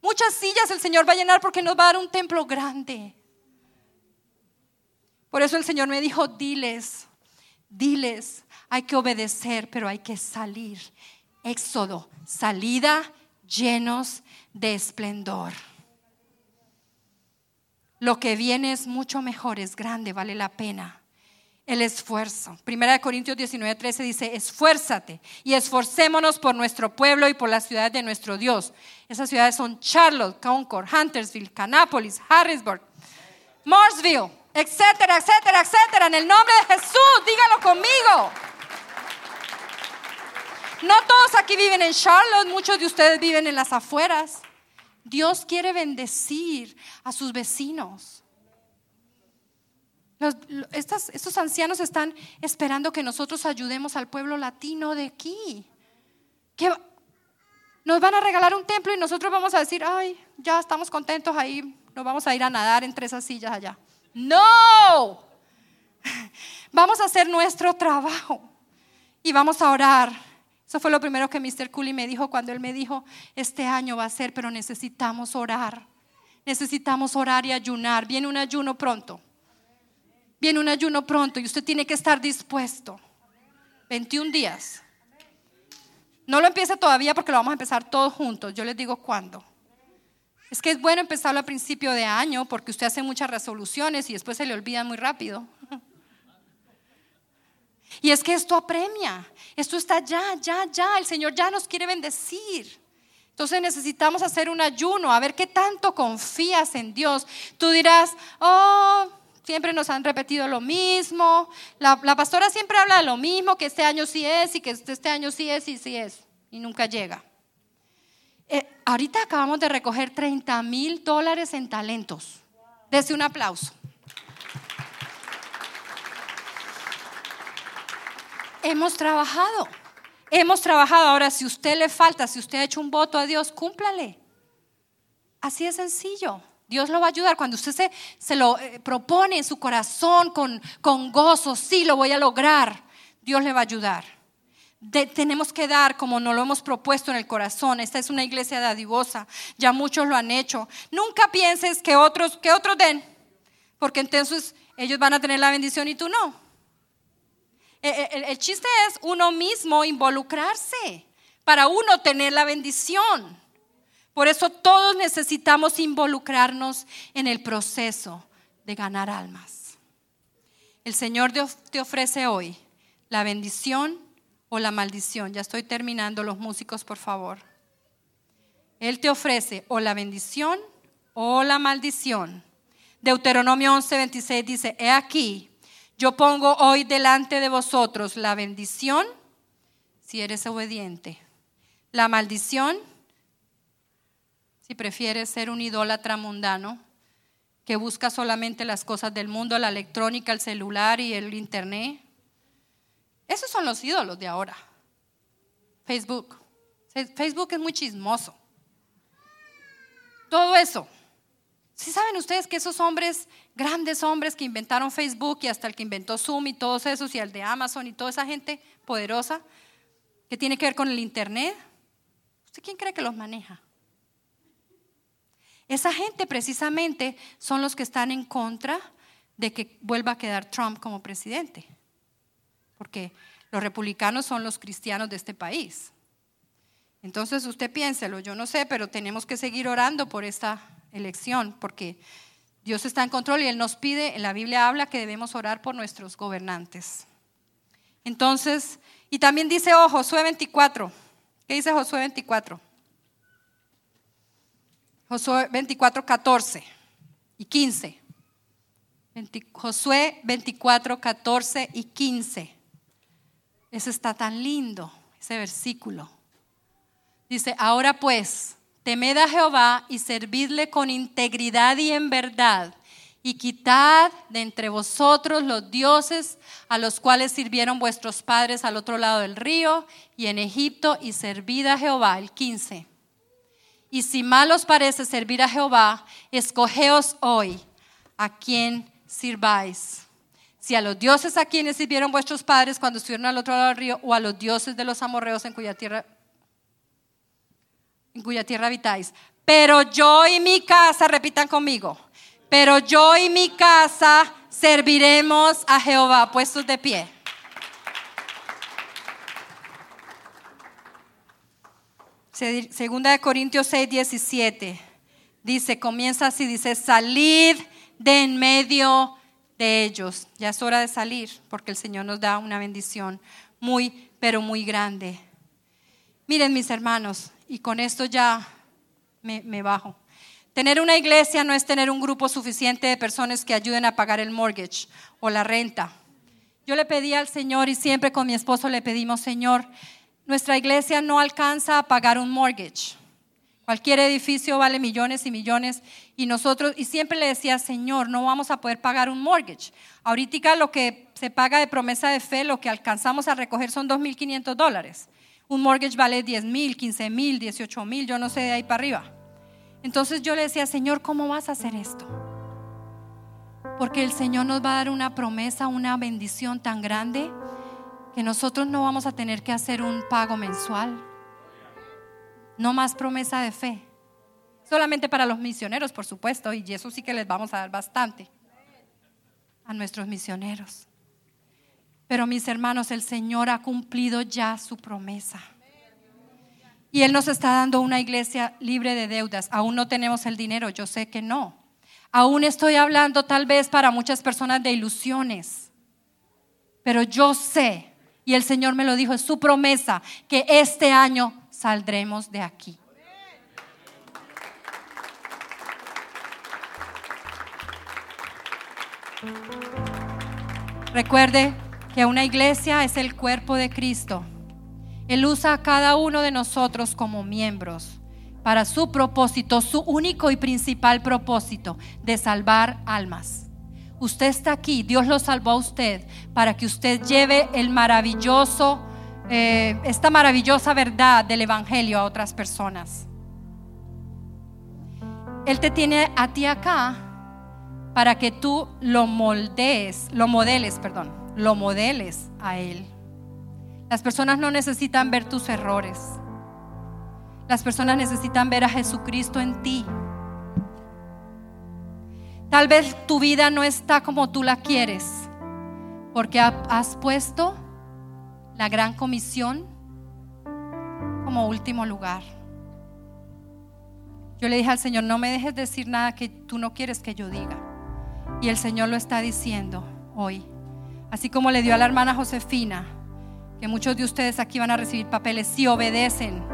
Muchas sillas el Señor va a llenar porque nos va a dar un templo grande. Por eso el Señor me dijo, diles, diles, hay que obedecer, pero hay que salir. Éxodo, salida llenos de esplendor. Lo que viene es mucho mejor, es grande, vale la pena. El esfuerzo. Primera de Corintios 19, 13 dice, esfuérzate y esforcémonos por nuestro pueblo y por las ciudades de nuestro Dios. Esas ciudades son Charlotte, Concord, Huntersville, Canápolis, Harrisburg, Mooresville, etcétera, etcétera, etcétera. En el nombre de Jesús, dígalo conmigo. No todos aquí viven en Charlotte, muchos de ustedes viven en las afueras. Dios quiere bendecir a sus vecinos. estos ancianos están esperando que nosotros ayudemos al pueblo latino de aquí. nos van a regalar un templo y nosotros vamos a decir, ay, ya estamos contentos ahí, nos vamos a ir a nadar entre esas sillas allá. No, vamos a hacer nuestro trabajo y vamos a orar. Eso fue lo primero que Mr. Cooley me dijo cuando él me dijo, este año va a ser, pero necesitamos orar. Necesitamos orar y ayunar. Viene un ayuno pronto. Viene un ayuno pronto y usted tiene que estar dispuesto. 21 días. No lo empiece todavía porque lo vamos a empezar todos juntos. Yo les digo cuándo. Es que es bueno empezarlo a principio de año porque usted hace muchas resoluciones y después se le olvida muy rápido. Y es que esto apremia, esto está ya, ya, ya, el Señor ya nos quiere bendecir. Entonces necesitamos hacer un ayuno, a ver qué tanto confías en Dios. Tú dirás, oh, siempre nos han repetido lo mismo, la, pastora siempre habla de lo mismo, que este año sí es y que este año sí es y sí es, y nunca llega. Eh, ahorita acabamos de recoger 30 mil dólares en talentos. Dese un aplauso. Hemos trabajado, hemos trabajado. Ahora, si usted le falta, si usted ha hecho un voto a Dios, cúmplale. Así es sencillo. Dios lo va a ayudar cuando usted se, se lo eh, propone en su corazón con, con gozo, sí, lo voy a lograr. Dios le va a ayudar. tenemos que dar como no lo hemos propuesto en el corazón. Esta es una iglesia dadivosa, ya muchos lo han hecho. Nunca pienses que otros, que otros den, porque entonces ellos van a tener la bendición y tú no. Eh, eh, el, chiste es uno mismo involucrarse para uno tener la bendición. Por eso todos necesitamos involucrarnos en el proceso de ganar almas. El Señor te ofrece hoy la bendición o la maldición. Ya estoy terminando los músicos, por favor. Él te ofrece o la bendición o la maldición. Deuteronomio 11:26 dice, he aquí, yo pongo hoy delante de vosotros la bendición si eres obediente, la maldición si prefieres ser un idólatra mundano que busca solamente las cosas del mundo, la electrónica, el celular y el internet. Esos son los ídolos de ahora. Facebook. Facebook es muy chismoso. Todo eso. Si saben ustedes que esos hombres grandes hombres que inventaron Facebook y hasta el que inventó Zoom y todos esos y el de Amazon y toda esa gente poderosa que tiene que ver con el Internet. ¿Usted quién cree que los maneja? Esa gente precisamente son los que están en contra de que vuelva a quedar Trump como presidente. Porque los republicanos son los cristianos de este país. Entonces usted piénselo, yo no sé, pero tenemos que seguir orando por esta elección, porque Dios está en control y Él nos pide, en la Biblia habla que debemos orar por nuestros gobernantes. Entonces, y también dice, oh, Josué 24. ¿Qué dice Josué 24? Josué 24, 14 y 15. Josué 24, 14 y 15. Ese está tan lindo, ese versículo. Dice, ahora pues, Temed a Jehová y servidle con integridad y en verdad, y quitad de entre vosotros los dioses a los cuales sirvieron vuestros padres al otro lado del río y en Egipto, y servid a Jehová. El 15. Y si mal os parece servir a Jehová, escogeos hoy a quien sirváis. Si a los dioses a quienes sirvieron vuestros padres cuando estuvieron al otro lado del río, o a los dioses de los amorreos en cuya tierra en cuya tierra habitáis. Pero yo y mi casa, repitan conmigo, pero yo y mi casa serviremos a Jehová, puestos de pie. Segunda de Corintios 6, 17. Dice, comienza así, dice, salid de en medio de ellos. Ya es hora de salir porque el Señor nos da una bendición muy, pero muy grande. Miren mis hermanos, y con esto ya me, bajo. Tener una iglesia no es tener un grupo suficiente de personas que ayuden a pagar el mortgage o la renta. Yo le pedí al Señor y siempre con mi esposo le pedimos, Señor, nuestra iglesia no alcanza a pagar un mortgage. Cualquier edificio vale millones y millones y nosotros, y siempre le decía, Señor, no vamos a poder pagar un mortgage. Ahorita lo que se paga de promesa de fe, lo que alcanzamos a recoger son 2.500 dólares Un mortgage vale 10 mil, 15 mil, 18 mil, yo no sé de ahí para arriba. Entonces yo le decía, Señor, ¿cómo vas a hacer esto? Porque el Señor nos va a dar una promesa, una bendición tan grande que nosotros no vamos a tener que hacer un pago mensual. No más promesa de fe. Solamente para los misioneros, por supuesto, y eso sí que les vamos a dar bastante a nuestros misioneros. Pero mis hermanos, el Señor ha cumplido ya su promesa. Y Él nos está dando una iglesia libre de deudas. Aún no tenemos el dinero, yo sé que no. Aún estoy hablando tal vez para muchas personas de ilusiones. Pero yo sé, y el Señor me lo dijo, es su promesa, que este año saldremos de aquí. Recuerde que una iglesia es el cuerpo de Cristo. Él usa a cada uno de nosotros como miembros para su propósito, su único y principal propósito de salvar almas. Usted está aquí, Dios lo salvó a usted para que usted lleve el maravilloso, eh, esta maravillosa verdad del Evangelio a otras personas. Él te tiene a ti acá para que tú lo moldees, lo modeles, perdón, lo modeles a Él. Las personas no necesitan ver tus errores. Las personas necesitan ver a Jesucristo en ti. Tal vez tu vida no está como tú la quieres, porque has puesto la gran comisión como último lugar. Yo le dije al Señor, no me dejes decir nada que tú no quieres que yo diga. Y el Señor lo está diciendo hoy. Así como le dio a la hermana Josefina, que muchos de ustedes aquí van a recibir papeles si obedecen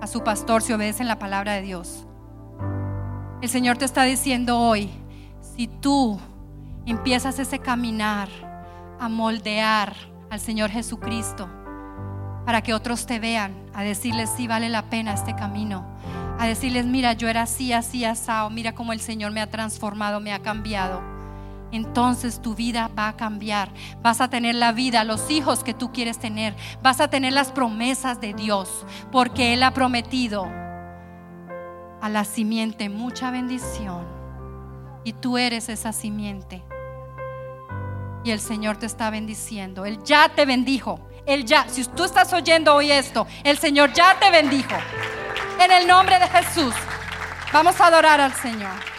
a su pastor, si obedecen la palabra de Dios. El Señor te está diciendo hoy, si tú empiezas ese caminar a moldear al Señor Jesucristo, para que otros te vean, a decirles si vale la pena este camino, a decirles, mira, yo era así, así, asado, mira cómo el Señor me ha transformado, me ha cambiado. Entonces tu vida va a cambiar. Vas a tener la vida, los hijos que tú quieres tener. Vas a tener las promesas de Dios, porque Él ha prometido a la simiente mucha bendición. Y tú eres esa simiente. Y el Señor te está bendiciendo. Él ya te bendijo. Él ya, si tú estás oyendo hoy esto, el Señor ya te bendijo. En el nombre de Jesús. Vamos a adorar al Señor.